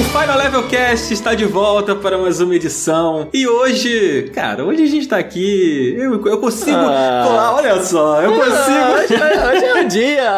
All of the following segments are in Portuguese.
O Final Level Cast está de volta para mais uma edição. E hoje, cara, hoje a gente tá aqui. Eu, eu consigo. Ah. olha só, eu consigo. hoje, hoje é o dia.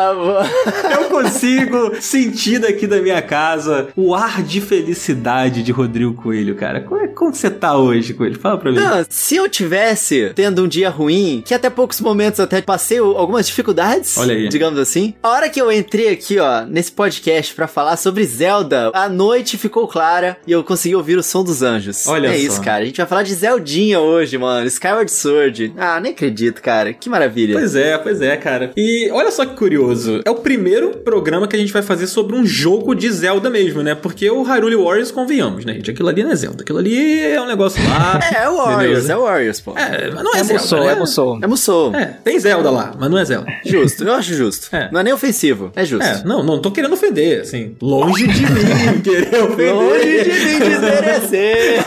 eu consigo sentir daqui da minha casa o ar de felicidade de Rodrigo Coelho, cara. Como, é, como você tá hoje, Coelho? Fala pra mim. Não, se eu tivesse tendo um dia ruim, que até poucos momentos até passei algumas dificuldades, Olha aí. digamos assim, a hora que eu entrei aqui, ó, nesse podcast pra falar sobre Zelda, a noite ficou clara e eu consegui ouvir o som dos anjos. Olha é só. isso, cara. A gente vai falar de Zeldinha hoje, mano. Skyward Sword. Ah, nem acredito, cara. Que maravilha. Pois é, pois é, cara. E olha só que curioso. É o primeiro programa que a gente vai fazer sobre um jogo de Zelda mesmo, né? Porque o Hyrule Warriors, convenhamos, né, gente? Aquilo ali não é Zelda. Aquilo ali é um negócio lá. É, é o Warriors, entendeu? é o Warriors, pô. É, mas não é, É Zelda, Musou, né? é Musou. É Musou. É, tem Zelda lá, mas não é Zelda. Justo, eu acho justo. É. Não é nem ofensivo, é justo. É, não, não tô querendo ofender, assim. Longe de mim querer ofender. Longe de desmerecer.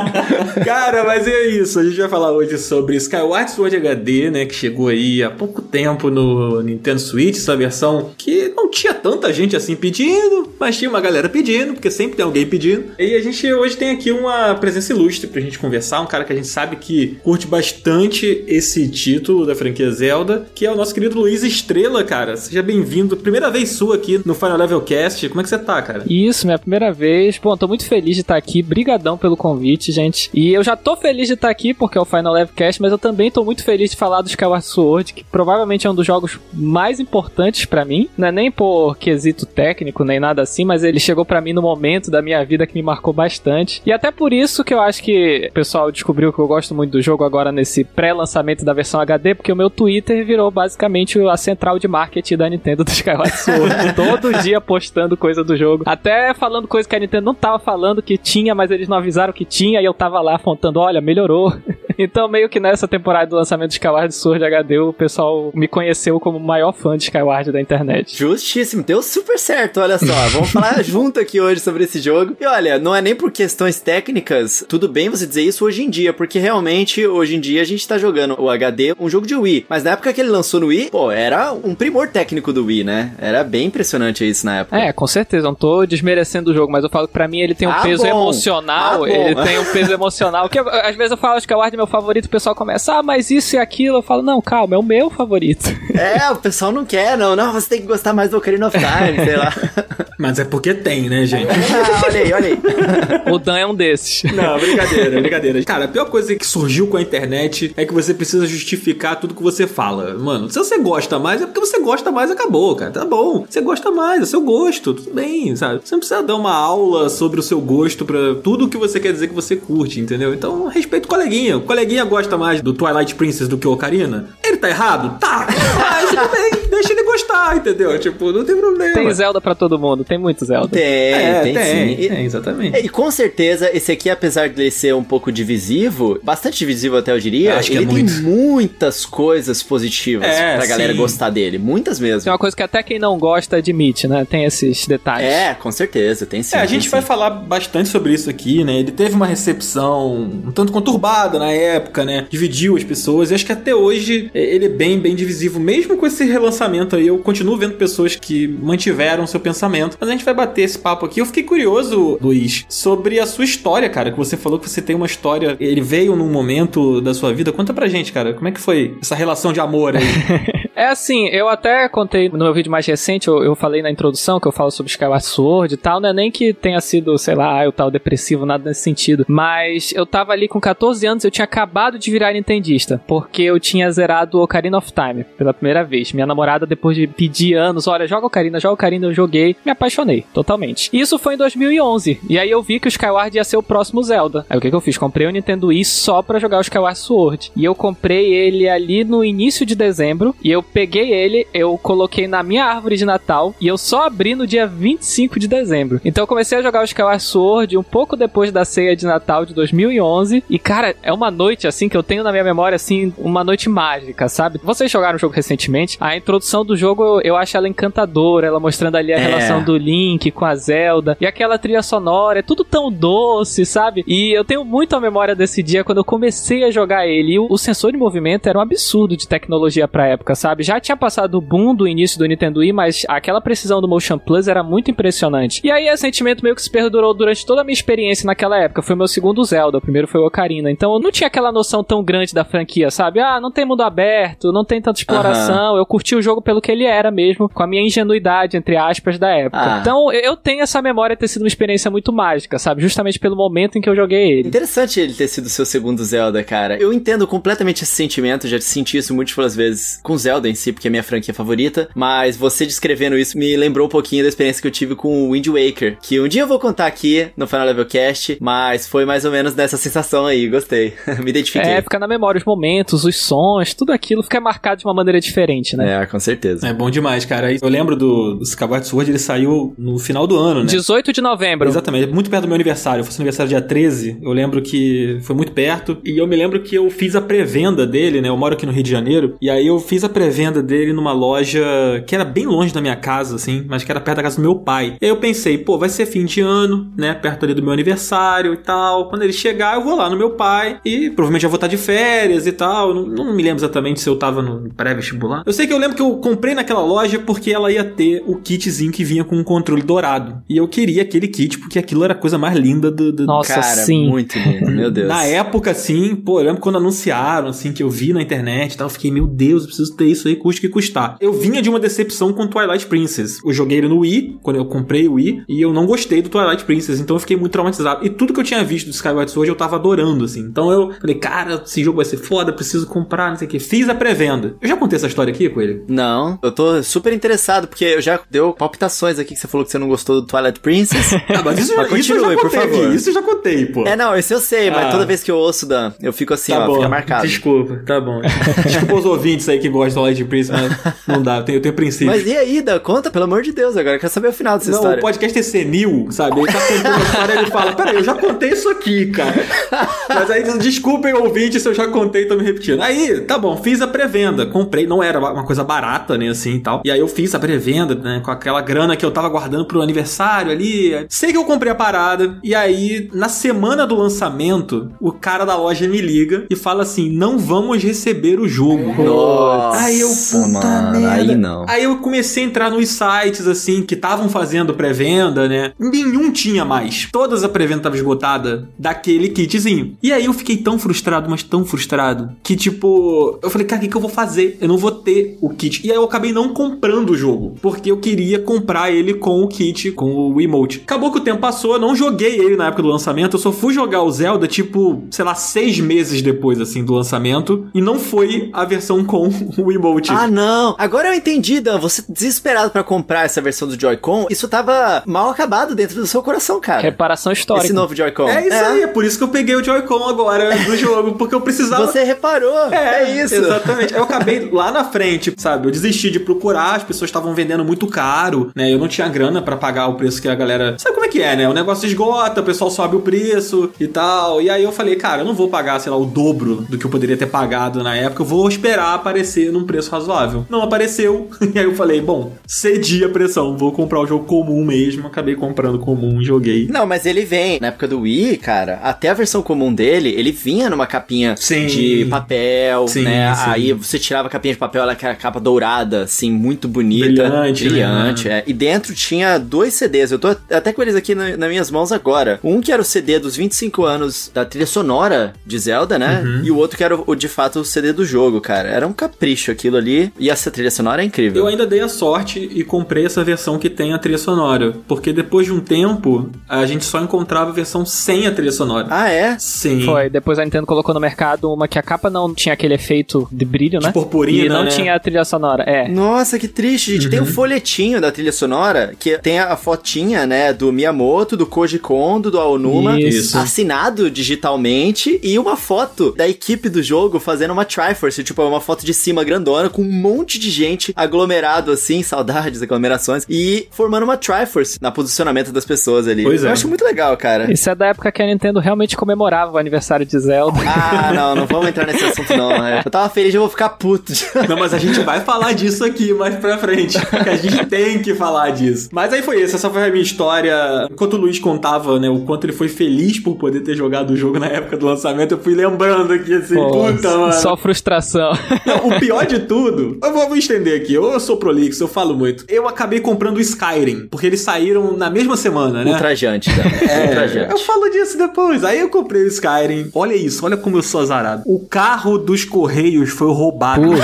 Cara, mas é isso. A gente vai falar hoje sobre Skyward Sword HD, né? Que chegou aí há pouco tempo no Nintendo Switch, essa versão que não tinha tanta gente assim pedindo, mas tinha uma galera pedindo, porque sempre tem alguém pedindo. E a gente hoje tem aqui uma presença ilustre pra gente conversar, um cara que a gente sabe que curte bastante esse título da franquia Zelda, que é o nosso querido Luiz Estrela, cara. Seja bem-vindo. Primeira vez sua aqui no Final Level Cast. Como é que você tá, cara? Isso, minha primeira vez. Bom, tô muito feliz de estar aqui. Brigadão pelo convite, gente. E eu já tô feliz de estar aqui porque é o Final Level Cast, mas eu também tô muito feliz de falar do Skyward Sword, que provavelmente é um dos jogos mais importantes pra mim. Não é nem por quesito técnico, nem nada assim, mas ele chegou pra mim no momento da minha vida que me marcou bastante. E até por isso que eu acho que o pessoal descobriu que eu gosto muito do jogo agora nesse pré-lançamento da versão HD, porque o meu Twitter virou basicamente a central de marketing da Nintendo do Skyward Sword. Todo dia postando coisa do jogo. Até falando coisa que a Nintendo não tava falando que tinha, mas eles não avisaram que tinha, e eu tava lá apontando, olha, melhorou. então, meio que nessa temporada do lançamento do Skyward Sword HD, o pessoal me conheceu como o maior fã de Skyward da internet. Justíssimo, deu super certo, olha só. Vamos falar junto aqui hoje sobre esse jogo. E olha, não é nem por questões técnicas, tudo bem você dizer isso hoje em dia, porque realmente hoje em dia a gente tá jogando o HD, um jogo de Wii. Mas na época que ele lançou no Wii, pô, era um primor técnico do Wii, né? Era bem impressionante isso na época. É, com certeza, não tô desmerecendo o jogo, mas eu falo que pra mim ele tem um Ah, peso bom. emocional, Ah, ele tem um peso emocional, que às vezes eu falo que Skyward é meu favorito, o pessoal começa, ah, mas isso e aquilo, eu falo, não, calma, é o meu favorito. É, o pessoal não quer, não. Não, você tem que gostar mais do Ocarina of Time, sei lá. Mas é porque tem, né, gente? ah, olha aí, olha aí. o Dan é um desses. Não, brincadeira, brincadeira. Cara, a pior coisa que surgiu com a internet é que você precisa justificar tudo que você fala. Mano, se você gosta mais, é porque você gosta mais, acabou, cara. Tá bom. Você gosta mais, é seu gosto, tudo bem, sabe? Você não precisa dar uma aula sobre o seu gosto pra tudo que você quer dizer que você curte, entendeu? Então, respeita o coleguinha. O coleguinha gosta mais do Twilight Princess do que o Ocarina. Ele tá errado? Tá! Mas tudo bem, deixa ele gostar, entendeu? Tipo, não tem problema. Tem Zelda pra todo mundo, tem muito Zelda. Tem, É, tem, tem, sim. E- tem, exatamente. E com certeza, esse aqui, apesar de ele ser um pouco divisivo, bastante divisivo até eu diria, Eu acho que ele é tem muito. muitas coisas positivas É, pra galera sim. gostar dele. Muitas Tem mesmo. uma coisa que até quem não gosta admite, né? Tem esses detalhes. É, com certeza, tem sim. É, a tem gente sim. vai falar bastante sobre isso aqui, né? Ele teve uma recepção um tanto conturbada na época, né? Dividiu as pessoas. E acho que até hoje ele é bem, bem divisivo. Mesmo com esse relançamento aí, eu continuo vendo pessoas que mantiveram seu pensamento. Mas a gente vai bater esse papo aqui. Eu fiquei curioso, Luiz, sobre a sua história, cara. Que você falou que você tem uma história. Ele veio num momento da sua vida. Conta pra gente, cara. Como é que foi essa relação de amor aí? É assim, eu até contei no meu vídeo mais recente, eu, eu falei na introdução que eu falo sobre Skyward Sword e tal, não é nem que tenha sido, sei lá, eu tal depressivo, nada nesse sentido, mas eu tava ali com 14 anos, eu tinha acabado de virar nintendista, porque eu tinha zerado Ocarina of Time pela primeira vez. Minha namorada, depois de pedir anos, olha, joga Ocarina, joga Ocarina, eu joguei, me apaixonei, totalmente. E isso foi em 2011, e aí eu vi que o Skyward ia ser o próximo Zelda. Aí o que que eu fiz? Comprei o Nintendo Wii só pra jogar o Skyward Sword. E eu comprei ele ali no início de dezembro, e eu peguei ele, eu coloquei na minha árvore de Natal e eu só abri no dia 25 de dezembro. Então eu comecei a jogar o Skyward Sword um pouco depois da ceia de Natal de 2011 e cara, é uma noite assim que eu tenho na minha memória assim, uma noite mágica, sabe? Vocês jogaram o jogo recentemente? A introdução do jogo eu, acho ela encantadora, ela mostrando ali a É. relação do Link com a Zelda e aquela trilha sonora, é tudo tão doce, sabe? E eu tenho muito a memória desse dia quando eu comecei a jogar ele. E o, o sensor de movimento era um absurdo de tecnologia pra época, sabe? Sabe? Já tinha passado o boom do início do Nintendo Wii, mas aquela precisão do Motion Plus era muito impressionante. E aí esse sentimento meio que se perdurou durante toda a minha experiência naquela época. Foi meu segundo Zelda, o primeiro foi o Ocarina. Então eu não tinha aquela noção tão grande da franquia, sabe? Ah, não tem mundo aberto, não tem tanta exploração. Uhum. Eu curti o jogo pelo que ele era mesmo, com a minha ingenuidade, entre aspas, da época. Ah. Então eu tenho essa memória de ter sido uma experiência muito mágica, sabe? Justamente pelo momento em que eu joguei ele. Interessante ele ter sido seu segundo Zelda, cara. Eu entendo completamente esse sentimento, já senti isso múltiplas vezes com Zelda em si, porque é minha franquia favorita, mas você descrevendo isso me lembrou um pouquinho da experiência que eu tive com o Wind Waker, que um dia eu vou contar aqui no Final Level Cast, mas foi mais ou menos dessa sensação aí, gostei. me identifiquei. É, fica na memória os momentos, os sons, tudo aquilo fica marcado de uma maneira diferente, né? É, com certeza. É bom demais, cara. Eu lembro do, do Skyward Sword, ele saiu no final do ano, né? 18 de novembro. Exatamente, muito perto do meu aniversário. Eu fosse aniversário dia 13, eu lembro que foi muito perto. E eu me lembro que eu fiz a pré-venda dele, né? Eu moro aqui no Rio de Janeiro. E aí eu fiz a pré-venda dele numa loja que era bem longe da minha casa, assim, mas que era perto da casa do meu pai. E aí eu pensei, pô, vai ser fim de ano, né? Perto ali do meu aniversário e tal. Quando ele chegar, eu vou lá no meu pai e provavelmente já vou estar de férias e tal. Não, não me lembro exatamente se eu tava no pré-vestibular. Eu sei que eu lembro que eu comprei naquela loja porque ela ia ter o kitzinho que vinha com um controle dourado. E eu queria aquele kit porque aquilo era a coisa mais linda do. do... Nossa, Cara, sim. muito lindo, meu Deus. Na época, assim, pô, eu lembro quando anunciaram, assim, que eu vi na internet e tal, eu fiquei, meu Deus, eu preciso ter isso aí, custe que custar. Eu vinha de uma decepção com Twilight Princess. Eu joguei ele no Wii, quando eu comprei o Wii, e eu não gostei do Twilight Princess, então eu fiquei muito traumatizado. E tudo que eu tinha visto do Skyward Sword eu tava adorando, assim. Então eu falei, cara, esse jogo vai ser foda, preciso comprar, não sei o que. Fiz a pré-venda. Eu já contei essa história aqui com ele? Não, eu tô super interessado, porque eu já deu palpitações aqui que você falou que você não gostou do Twilight Princess. ah, mas isso, mas continue, isso eu já contei, por favor. Isso eu já contei, pô. É, não, isso eu sei, mas ah. toda vez que eu ouço, Dan, eu fico assim, tá ó, bom. fica marcado. Desculpa, tá bom. Desculpa os ouvintes aí que gostam Twilight Princess, mas não dá, eu tenho, eu tenho princípio. Mas e aí, Dan? Conta, pelo amor de Deus, agora eu quero saber o final dessa não, história. Não, o podcast é senil, sabe? Ele tá contando a história e ele fala, peraí, eu já contei isso aqui, cara. Mas aí, desculpem ouvintes se eu já contei e tô me repetindo. Aí, tá bom, fiz a pré-venda, comprei, não era uma coisa barata, né, assim e tal. E aí eu fiz a pré-venda, né, com aquela grana que eu tava guardando pro aniversário ali. Sei que eu comprei a parada, e aí, na semana do lançamento, o cara da loja me liga e fala assim: não vamos receber o jogo. Nossa, aí eu, puta mano, merda. aí não. Aí eu comecei a entrar nos sites, assim, que estavam fazendo pré-venda, né? Nenhum tinha mais. Todas a pré-venda tava esgotada daquele kitzinho. E aí eu fiquei tão frustrado, mas tão frustrado, que tipo, eu falei, cara, o que, que eu vou fazer? Eu não vou ter o kit. E aí eu acabei não comprando o jogo, porque eu queria comprar ele com o kit, com o emote. Acabou que o tempo passou, eu não joguei ele na época do lançamento, eu só fui jogar o Zelda, tipo, sei lá, seis meses depois, assim, do lançamento, e não foi a versão com o emote. Ah, não. Agora eu entendi, Dan. Você desesperado para comprar essa versão do Joy-Con, isso tava mal acabado dentro do seu coração, cara. Reparação histórica. Esse novo Joy-Con. É isso é. aí, é por isso que eu peguei o Joy-Con agora do jogo, porque eu precisava. Você reparou. É, é isso. Exatamente. Eu acabei lá na frente, sabe? Eu desisti de procurar, as pessoas estavam vendendo muito caro, né? Eu não tinha grana para pagar o preço que a galera. Sabe como é que é, né? O negócio esgota, o pessoal sobe o preço e tal. E aí eu falei, cara, eu não vou pagar, sei lá, o dobro do que eu poderia ter pagado na época. Eu vou esperar aparecer num preço razoável. Não apareceu. E aí eu falei, bom, cedi a pressão, vou comprar o jogo comum mesmo. Acabei comprando comum, joguei. Não, mas ele vem. Na época do Wii, cara, até a versão comum dele, ele vinha numa capinha sim. de papel, sim, né? Sim. Aí você tirava a capinha de papel, ela era capa dourada, assim, muito bonita. Brilhante. Brilhante, né? é. E dentro tinha dois CDs. Eu tô até com eles aqui na, nas minhas mãos agora. Um que era o CD dos 25 anos da trilha sonora de Zelda, né? Uhum. E o outro que era, o, de fato, o CD do jogo, cara. Era um capricho aquilo ali. E essa trilha sonora é incrível. Eu ainda dei a sorte e comprei essa versão que tem a trilha sonora. Porque depois de um tempo, a gente só encontrava a versão sem a trilha sonora. Ah, é? Sim. Foi. Depois a Nintendo colocou no mercado uma que a capa não tinha aquele efeito de brilho, né? De purpurina, e não né? tinha a trilha sonora. É. Nossa, que triste, gente. Uhum. Tem um folhetinho da trilha sonora que tem a fotinha, né, do Miyamoto, do Koji Kondo, do Aonuma, Isso. assinado digitalmente e uma foto da equipe do jogo fazendo uma Triforce, tipo, uma foto de cima grandona com um monte de gente aglomerado assim, saudades, aglomerações, e formando uma Triforce na posicionamento das pessoas ali. Pois é. Eu acho muito legal, cara. Isso é da época que a Nintendo realmente comemorava o aniversário de Zelda. Ah, não, não vamos entrar nesse assunto não. né? Eu tava feliz, eu vou ficar puto. Não, mas a gente vai falar disso aqui mais pra frente. Que a gente tem que falar disso. Mas aí foi isso. Essa foi a minha história. Enquanto o Luiz contava, né, o quanto ele foi feliz por poder ter jogado o jogo na época do lançamento, eu fui lembrando aqui assim, Pô, puta, mano. Só frustração. Não, o pior de tudo, eu vou, vou estender aqui. Eu, eu sou prolixo, eu falo muito. Eu acabei comprando o Skyrim, porque eles saíram na mesma semana, né? Ultrajante, tá? É, Ultrajante. eu falo disso depois. Aí eu comprei o Skyrim. Olha isso, olha como eu sou azarado. O carro dos Correios foi roubado.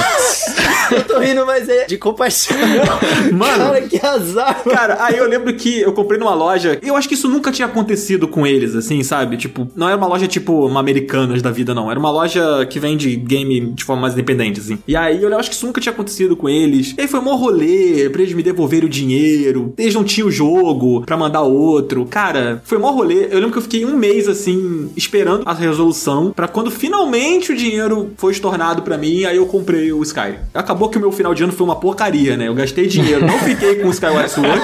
Eu tô rindo, mas é de compaixão. Mano. Cara, que azar. Cara, aí eu lembro que eu comprei numa loja. Eu acho que isso nunca tinha acontecido com eles, assim, sabe? Tipo, não era uma loja tipo uma Americanas da vida, não. Era uma loja que vende game de forma mais independente, assim. E aí eu acho que isso nunca tinha acontecido com eles. E aí foi mó rolê pra eles me devolverem o dinheiro. Eles não tinham o jogo pra mandar outro. Cara, foi mó rolê. Eu lembro que eu fiquei um mês, assim, esperando a resolução pra quando finalmente o dinheiro foi estornado pra mim, aí eu comprei o Skyrim. Acabou que o meu final de ano foi uma porcaria, né? Eu gastei dinheiro, não fiquei com o Skyward Sword.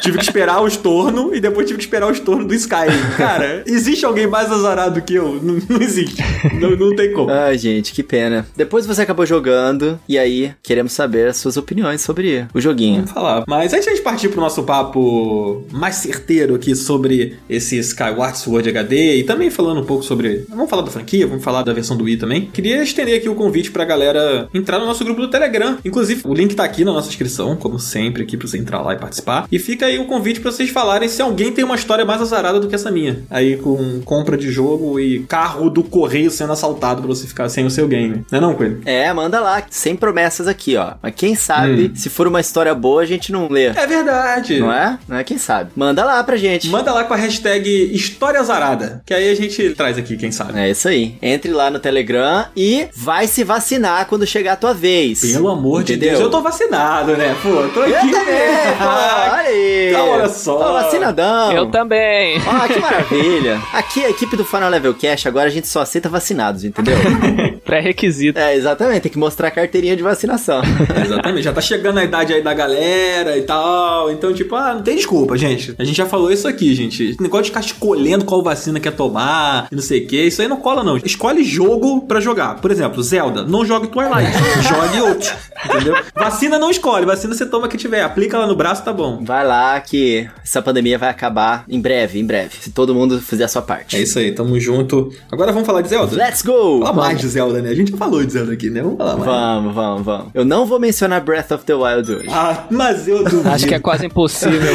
Tive que esperar o estorno e depois tive que esperar o estorno do Skyrim. Cara, existe alguém mais azarado que eu? Não, não existe. Não, não tem como. Ai, gente, que pena. Depois você acabou jogando, e aí queremos saber as suas opiniões sobre o joguinho. Vamos falar. Mas antes de a gente partir pro nosso papo mais certeiro aqui sobre esse Skyward Sword HD e também falando um pouco sobre. Vamos falar da franquia, vamos falar da versão do Wii também. Queria estender aqui o convite pra galera entrar no nosso grupo do Telegram. Inclusive, o link tá aqui na nossa descrição, como sempre, aqui pra você entrar lá e participar. E fica aí o convite pra vocês falarem se alguém tem uma história mais azarada do que essa minha. Aí com compra de jogo e carro do correio sendo assaltado pra você ficar sem o seu game. Não é não, Coelho? É, manda lá, sem promessas aqui, ó. Mas quem sabe, se for uma história boa, a gente não lê. É verdade. Não é? Não é quem sabe. Manda lá pra gente. Manda lá com a hashtag História Azarada, que aí a gente traz aqui, quem sabe. É isso aí. Entre lá no Telegram e vai se vacinar quando chegar a tua vez. Pelo amor de Entendeu? Deus, eu tô vacinado, né? Pô, eu tô aqui. Eu também, né? pô, olha aí. Então, olha só. Tô vacinadão. Eu também. Ó, que maravilha. Aqui, a equipe do Final Level Cash, agora a gente só aceita vacinados, entendeu? Pré-requisito. é, exatamente. Tem que mostrar a carteirinha de vacinação. Exatamente, já tá chegando a idade aí da galera e tal. Então, tipo, ah, não tem desculpa, gente. A gente já falou isso aqui, gente. Esse negócio de ficar escolhendo qual vacina quer tomar e não sei o que, isso aí não cola, não. Escolhe jogo pra jogar. Por exemplo, Zelda, não jogue Twilight, jogue outro. Entendeu? Vacina não escolhe, vacina você toma que tiver. Aplica lá no braço, tá bom. Vai lá que essa pandemia vai acabar em breve, em breve. Se todo mundo fizer a sua parte. É isso aí, tamo junto. Agora vamos falar de Zelda? Let's go! Falar mais de Zelda, né? A gente já falou de Zelda aqui, né? Vamos falar mais. Vamos, vamos, vamos. Eu não vou mencionar Breath of the Wild hoje. Ah, mas eu duvido. Acho que é quase impossível.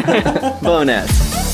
Vamos nessa.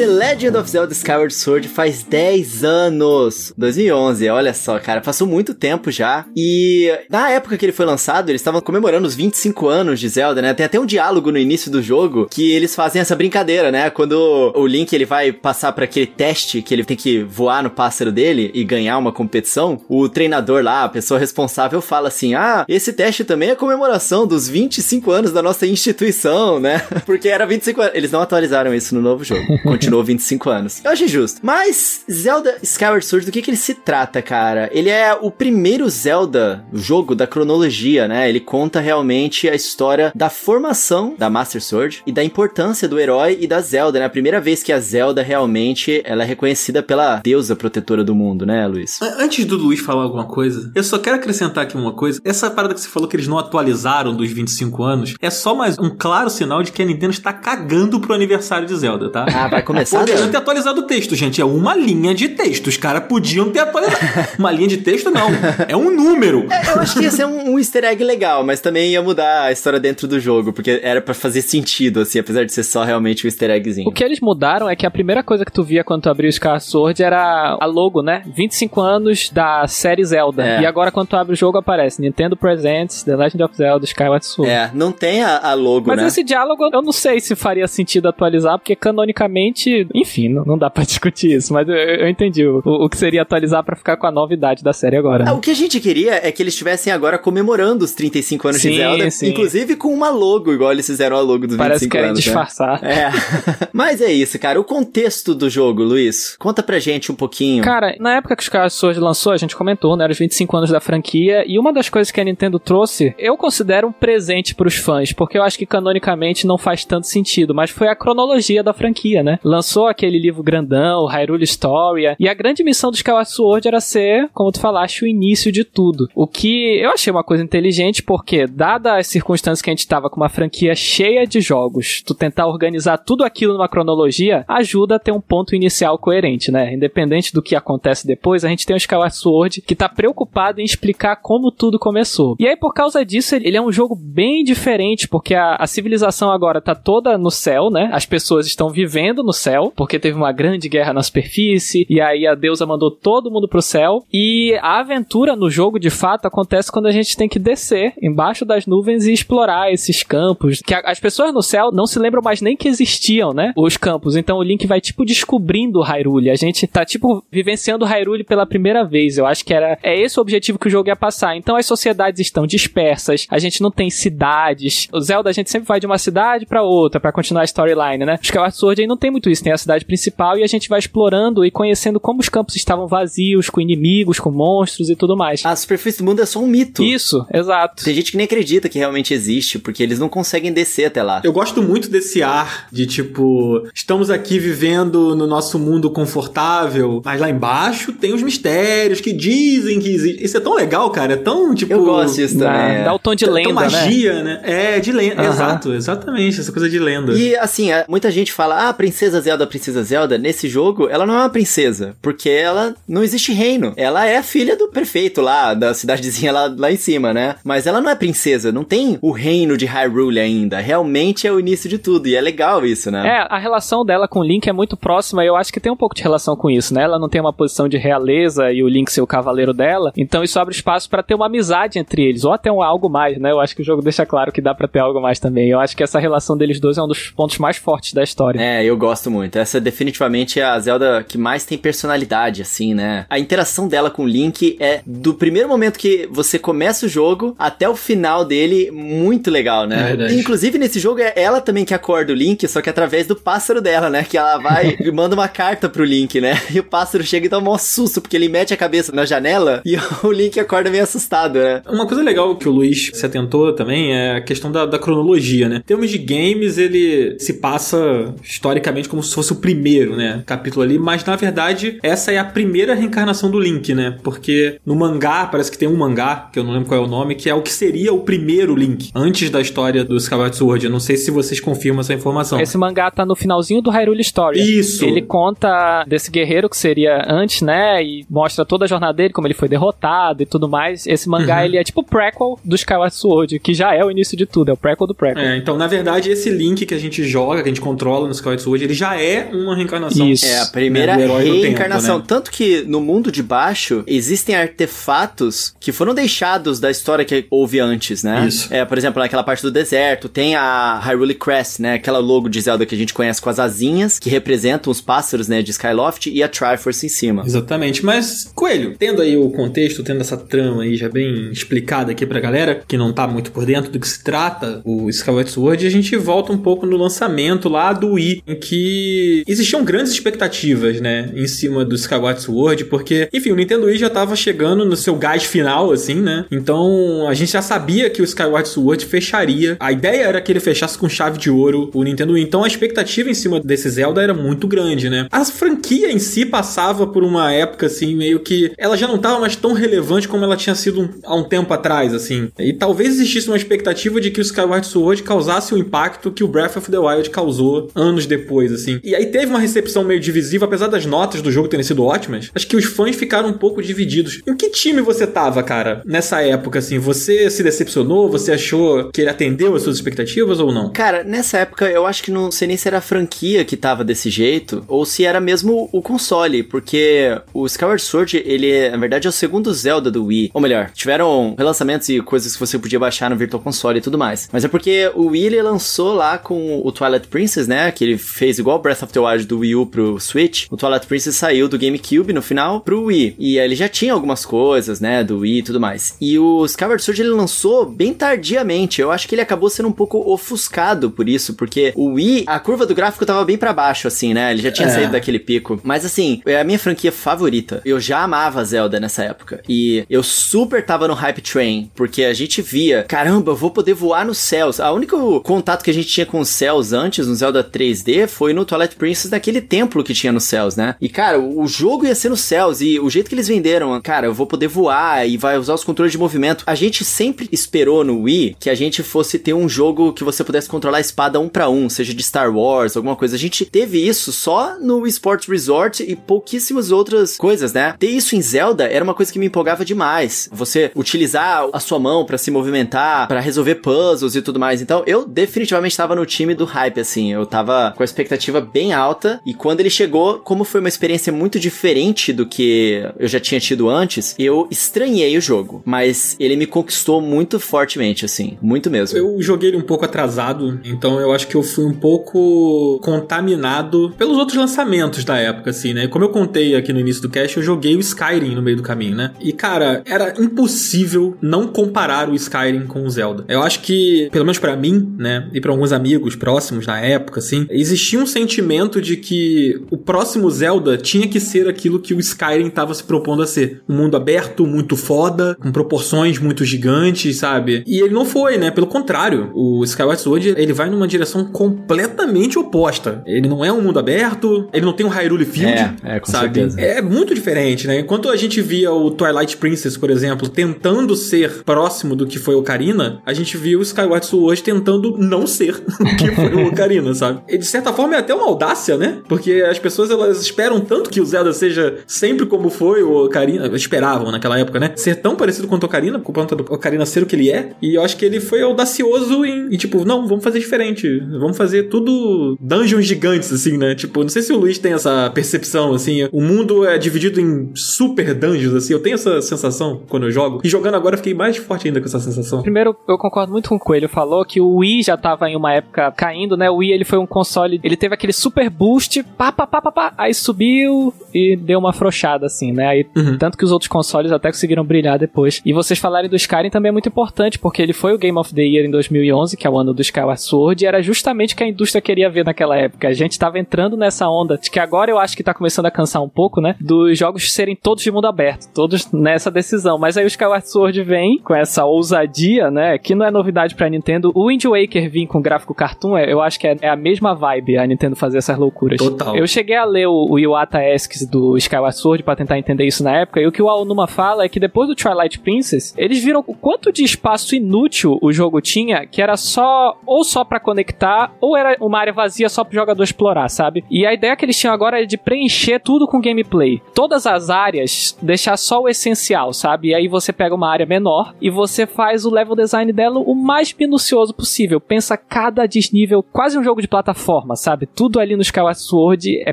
The Legend of Zelda Skyward Sword faz 10 anos. 2011, olha só, cara, passou muito tempo já. E na época que ele foi lançado, eles estavam comemorando os 25 anos de Zelda, né? Tem até um diálogo no início do jogo que eles fazem essa brincadeira, né? Quando o Link ele vai passar para aquele teste que ele tem que voar no pássaro dele e ganhar uma competição, o treinador lá, a pessoa responsável, fala assim: Ah, esse teste também é comemoração dos 25 anos da nossa instituição, né? Porque era 25 anos. Eles não atualizaram isso no novo jogo. Continuou 25 anos. Eu achei justo. Mas Zelda Skyward Sword, do que, que ele se trata, cara? Ele é o primeiro Zelda jogo da cronologia, né? Ele conta realmente a história da formação da Master Sword e da importância do herói e da Zelda, né? A primeira vez que a Zelda realmente ela é reconhecida pela deusa protetora do mundo, né, Luiz? An- Antes do Luiz falar alguma coisa, eu só quero acrescentar aqui uma coisa. Essa parada que você falou que eles não atualizaram dos 25 anos é só mais um claro sinal de que a Nintendo está cagando pro aniversário de Zelda, tá? Ah, vai começar? Poderiam Dan? ter atualizado o texto, gente. É uma linha de texto. Os caras podiam ter atualizado. uma linha de texto, não. É um número. Eu acho que ia ser um, um easter egg legal, mas também ia mudar a história dentro do jogo, porque era pra fazer sentido, assim, apesar de ser só realmente um easter eggzinho. O que eles mudaram é que a primeira coisa que tu via quando tu abriu o Skyward Sword era a logo, né? 25 anos da série Zelda. É. E agora quando tu abre o jogo aparece Nintendo Presents The Legend of Zelda Skyward Sword. É, não tem a, a logo, Mas né? esse diálogo eu não sei se faria sentido atualizar, porque canonicamente, enfim, não, não dá pra discutir isso, mas eu, eu entendi o, o que seria atualizar pra ficar com a novidade da série agora. né? Ah, O que a gente queria é que eles estivessem agora comemorando os 35 anos Sim, de Zelda, sim. inclusive com uma logo, igual eles fizeram a logo dos Parece 25 que querem anos. né? disfarçar. É. Mas é isso, cara. O contexto do jogo, Luiz. Conta pra gente um pouquinho. Cara, na época que o Skyward Sword lançou, a gente comentou, né? Era os 25 anos da franquia. E uma das coisas que a Nintendo trouxe, eu considero um presente pros fãs, porque eu acho que canonicamente não faz tanto sentido, mas foi a cronologia da franquia, né? Lançou aquele livro grandão, Hyrule Story, e a grande missão do Skyward Sword era ser, como tu falaste, o início de tudo. O que eu achei uma coisa inteligente, porque, dada as circunstâncias que a gente tava com uma franquia cheia de jogos, tu tentar organizar tudo aquilo numa cronologia ajuda a ter um ponto inicial coerente, né? Independente do que acontece depois, a gente tem o Skyward Sword que tá preocupado em explicar como tudo começou. E aí, por causa disso, ele é um jogo bem diferente, porque a, a civilização agora tá toda no céu, né? As pessoas estão vivendo no céu, porque teve uma grande guerra na superfície, e aí a deusa mandou todo mundo pro céu. E a aventura no jogo, de fato, acontece quando a gente tem que descer embaixo das nuvens e explorar esses campos. Que as pessoas no céu não se lembram mais nem que existiam, né? Os campos. Então o Link vai, tipo, descobrindo Hyrule. A gente tá, tipo, vivenciando Hyrule pela primeira vez. Eu acho que era é esse o objetivo que o jogo ia passar. Então as sociedades estão dispersas, a gente não tem cidades. O Zelda a gente sempre vai de uma cidade para outra para continuar a storyline, né? Skyward Sword aí não tem muito isso, tem a cidade principal e a gente vai explorando e conhecendo como os campos estavam vazios, com inimigos, com monstros e tudo mais. A superfície do mundo é só um mito. Isso, exato. Tem gente que nem acredita que realmente existe, porque eles não conseguem descer até lá. Eu gosto muito desse ar de tipo, estamos aqui vivendo no nosso mundo confortável, mas lá embaixo tem os mistérios que dizem que existem. Isso é tão legal, cara. É tão tipo. Eu gosto disso também. Dá, é. dá o tom de lenda, tão magia, né? né? É, de lenda. Aham. Exato, exatamente. Essa coisa de lenda. E assim, é, muita gente fala, ah, Princesa Zelda, Princesa Zelda, nesse jogo, ela não é uma princesa, porque ela não existe reino. Ela é filha do prefeito lá, da cidadezinha lá, lá em cima, né? Mas ela não é princesa, não tem o reino de Hyrule ainda. Realmente é o início de tudo, e é legal isso, né? É, a relação dela com o Link é muito próxima e eu acho que tem um pouco de relação com isso, né? Ela não tem uma posição de realeza e o Link ser o cavaleiro dela, então isso abre espaço pra ter uma amizade entre eles, ou até um algo mais, né? Eu acho que o jogo deixa claro que dá pra ter algo mais também. Eu acho que essa relação deles dois é um dos pontos mais fortes da história. É, eu gosto muito. Essa definitivamente é a Zelda que mais tem personalidade, assim, né? A interação dela com o Link é do primeiro momento que você começa o jogo até o final dele muito legal, É né? verdade. Inclusive nesse jogo é ela também que acorda o Link, só que através do pássaro dela, né? Que ela vai e manda uma carta pro Link, né? E o pássaro chega e dá um maior susto, porque ele mete a cabeça na janela e o Link acorda meio assustado, né? Uma coisa legal que o Luiz se atentou também é a questão da, da cronologia, né? Em termos de games, ele se passa historicamente como se fosse o primeiro, né? Capítulo ali, mas na verdade, essa é a primeira reencarnação do Link, né? Porque no mangá, parece que tem um mangá, que eu não lembro qual é o nome, que é o que seria o primeiro Link, antes da história do Skyward Sword. Eu não sei se vocês confirmam essa informação. Esse mangá tá no finalzinho do Hyrule Story. Isso. Ele conta desse guerreiro que seria antes, né? E mostra toda a jornada dele, como ele foi derrotado e tudo mais. Esse mangá, Uhum. ele é tipo o prequel do Skyward Sword, que já é o início de tudo, é o prequel do prequel. É, então, na verdade, esse Link que a gente joga, que a gente controla no Skyward Sword, ele já é uma reencarnação. Isso. É a primeira né, do tempo, reencarnação. né? Tanto que no mundo de baixo existem artefatos que foram deixados da história que houve antes, né? Isso. É, por exemplo, naquela parte do deserto, tem a Hyrule Crest, né? Aquela logo de Zelda que a gente conhece com as asinhas, que representam os pássaros, né? De Skyloft e a Triforce em cima. Exatamente, mas Coelho, tendo aí o contexto, tendo essa trama aí já bem explicada aqui pra galera, que não tá muito por dentro do que se trata o Skyward Sword, a gente volta um pouco no lançamento lá do Wii, em que existiam grandes expectativas, né, em cima do Skyward Sword, porque, enfim, o Nintendo Wii já tava chegando no seu gás final, assim, né, então a gente já sabia que o Skyward Sword fecharia, a ideia era que ele fechasse com chave de ouro o Nintendo Wii, então a expectativa em cima desse Zelda era muito grande, né. A franquia em si passava por uma época, assim, meio que ela já não tava mais tão relevante como ela tinha sido um- há um tempo atrás, assim. E talvez existisse uma expectativa de que o Skyward Sword causasse o impacto que o Breath of the Wild causou anos depois, assim. E aí teve uma recepção meio divisiva, apesar das notas do jogo terem sido ótimas. Acho que os fãs ficaram um pouco divididos. Em que time você tava, cara, nessa época, assim? Você se decepcionou? Você achou que ele atendeu as suas expectativas ou não? Cara, nessa época eu acho que não sei nem se era a franquia que tava desse jeito ou se era mesmo o console, porque o Skyward Sword, ele é, na verdade é o segundo Zelda do Wii. Ou melhor, tiveram relançamentos e coisas que você podia baixar no Virtual Console e tudo mais. Mas é porque o Wii ele lançou lá com o Twilight Princess, né, que ele fez igual Breath of the Wild do Wii U pro Switch. O Twilight Princess saiu do GameCube no final pro Wii. E ele já tinha algumas coisas, né, do Wii e tudo mais. E o Skyward Sword ele lançou bem tardiamente. Eu acho que ele acabou sendo um pouco ofuscado por isso, porque o Wii, a curva do gráfico tava bem pra baixo, assim, né? Ele já tinha É. saído daquele pico. Mas assim, é a minha franquia favorita. Eu já amava Zelda nessa época. E eu super tava no hype train, porque a gente via, caramba, eu vou poder voar nos céus. A único contato que a gente tinha com os céus antes, no Zelda 3D, foi no Twilight Princess naquele templo que tinha nos céus, né? E, cara, o jogo ia ser nos céus e o jeito que eles venderam, cara, eu vou poder voar e vai usar os controles de movimento. A gente sempre esperou no Wii que a gente fosse ter um jogo que você pudesse controlar a espada um para um, seja de Star Wars, alguma coisa. A gente teve isso só no Sports Resort e pouquíssimas outras coisas, né? Ter isso em Zelda era uma coisa que me empolgava demais. Você utilizar a sua mão para se movimentar, para resolver puzzles e tudo mais. Então, eu definitivamente estava no time do hype, assim. Eu tava com a expectativa bem alta. E quando ele chegou, como foi uma experiência muito diferente do que eu já tinha tido antes, eu estranhei o jogo. Mas ele me conquistou muito fortemente, assim. Muito mesmo. Eu joguei ele um pouco atrasado, então eu acho que eu fui um pouco contaminado pelos outros lançamentos da época, assim, né? Como eu contei aqui no início do cast, eu joguei o Skyrim no meio do caminho, né? E, cara, era impossível não comparar o Skyrim com o Zelda. Eu acho que, pelo menos para mim, né, e para alguns amigos próximos na época, assim, existia um sentimento de que o próximo Zelda tinha que ser aquilo que o Skyrim estava se propondo a ser. Um mundo aberto, muito foda, com proporções muito gigantes, sabe? E ele não foi, né? Pelo contrário, o Skyward Sword, ele vai numa direção completamente oposta. Ele não é um mundo aberto, ele não tem um Hyrule Field, é, é, com sabe? Certeza. É muito diferente, né? Enquanto a gente via o Twilight Princess, por exemplo, tentando ser próximo do que foi Ocarina, a gente viu o Skyward Sword tentando não ser o que foi o Ocarina, sabe? E de certa forma é até uma audácia, né? Porque as pessoas elas esperam tanto que o Zelda seja sempre como foi o Ocarina, esperavam naquela época, né? Ser tão parecido quanto o Ocarina, por conta do Ocarina ser o que ele é. E eu acho que ele foi audacioso em, tipo, não, vamos fazer diferente. Vamos fazer tudo dungeons gigantes, assim, né? Tipo, não sei se o Luiz tem essa percepção, assim. O mundo é dividido em super dungeons, assim. Eu tenho essa sensação quando eu jogo. E jogando agora, fiquei mais forte ainda com essa sensação. Primeiro, eu concordo muito com o Coelho. Falou que o Wii já tava em uma época caindo, né? O Wii, ele foi um console... Ele teve aquele super boost, pá, pá, pá, pá, pá. Aí subiu e deu uma afrouxada, assim, né? Aí, uhum. Tanto que os outros consoles até conseguiram brilhar depois. E vocês falarem do Skyrim também é muito importante, porque ele foi o Game of the Year em 2011, que é o ano do Skyward Sword, e era justamente o que a indústria queria ver naquela época. A gente tava entrando nessa onda, de que agora eu acho que tá começando a cansar um pouco, né? Dos jogos serem todos de mundo aberto, todos nessa decisão. Mas aí o Skyward Sword vem com essa ousadia, né? Que não é novidade pra Nintendo. O Wind Waker vir com gráfico cartoon, é, eu acho que é, é, a mesma vibe a Nintendo fazer essas loucuras. Total. Eu cheguei a ler o, o Iwata Esques do Skyward Sword pra tentar entender isso na época, e o que o Aonuma fala é que depois do Twilight Princess, eles viram o quanto de espaço inútil o jogo tinha, que era só ou só para conectar, ou era uma área vazia só pro jogador explorar, sabe? E a ideia que eles tinham agora é de preencher tudo com gameplay. Todas as áreas, deixar só o essencial, sabe? E aí você pega uma área menor e você faz o level design dela o mais minucioso possível. Pensa cada desnível, quase um jogo de plataforma, sabe? Tudo ali no Skyward Sword é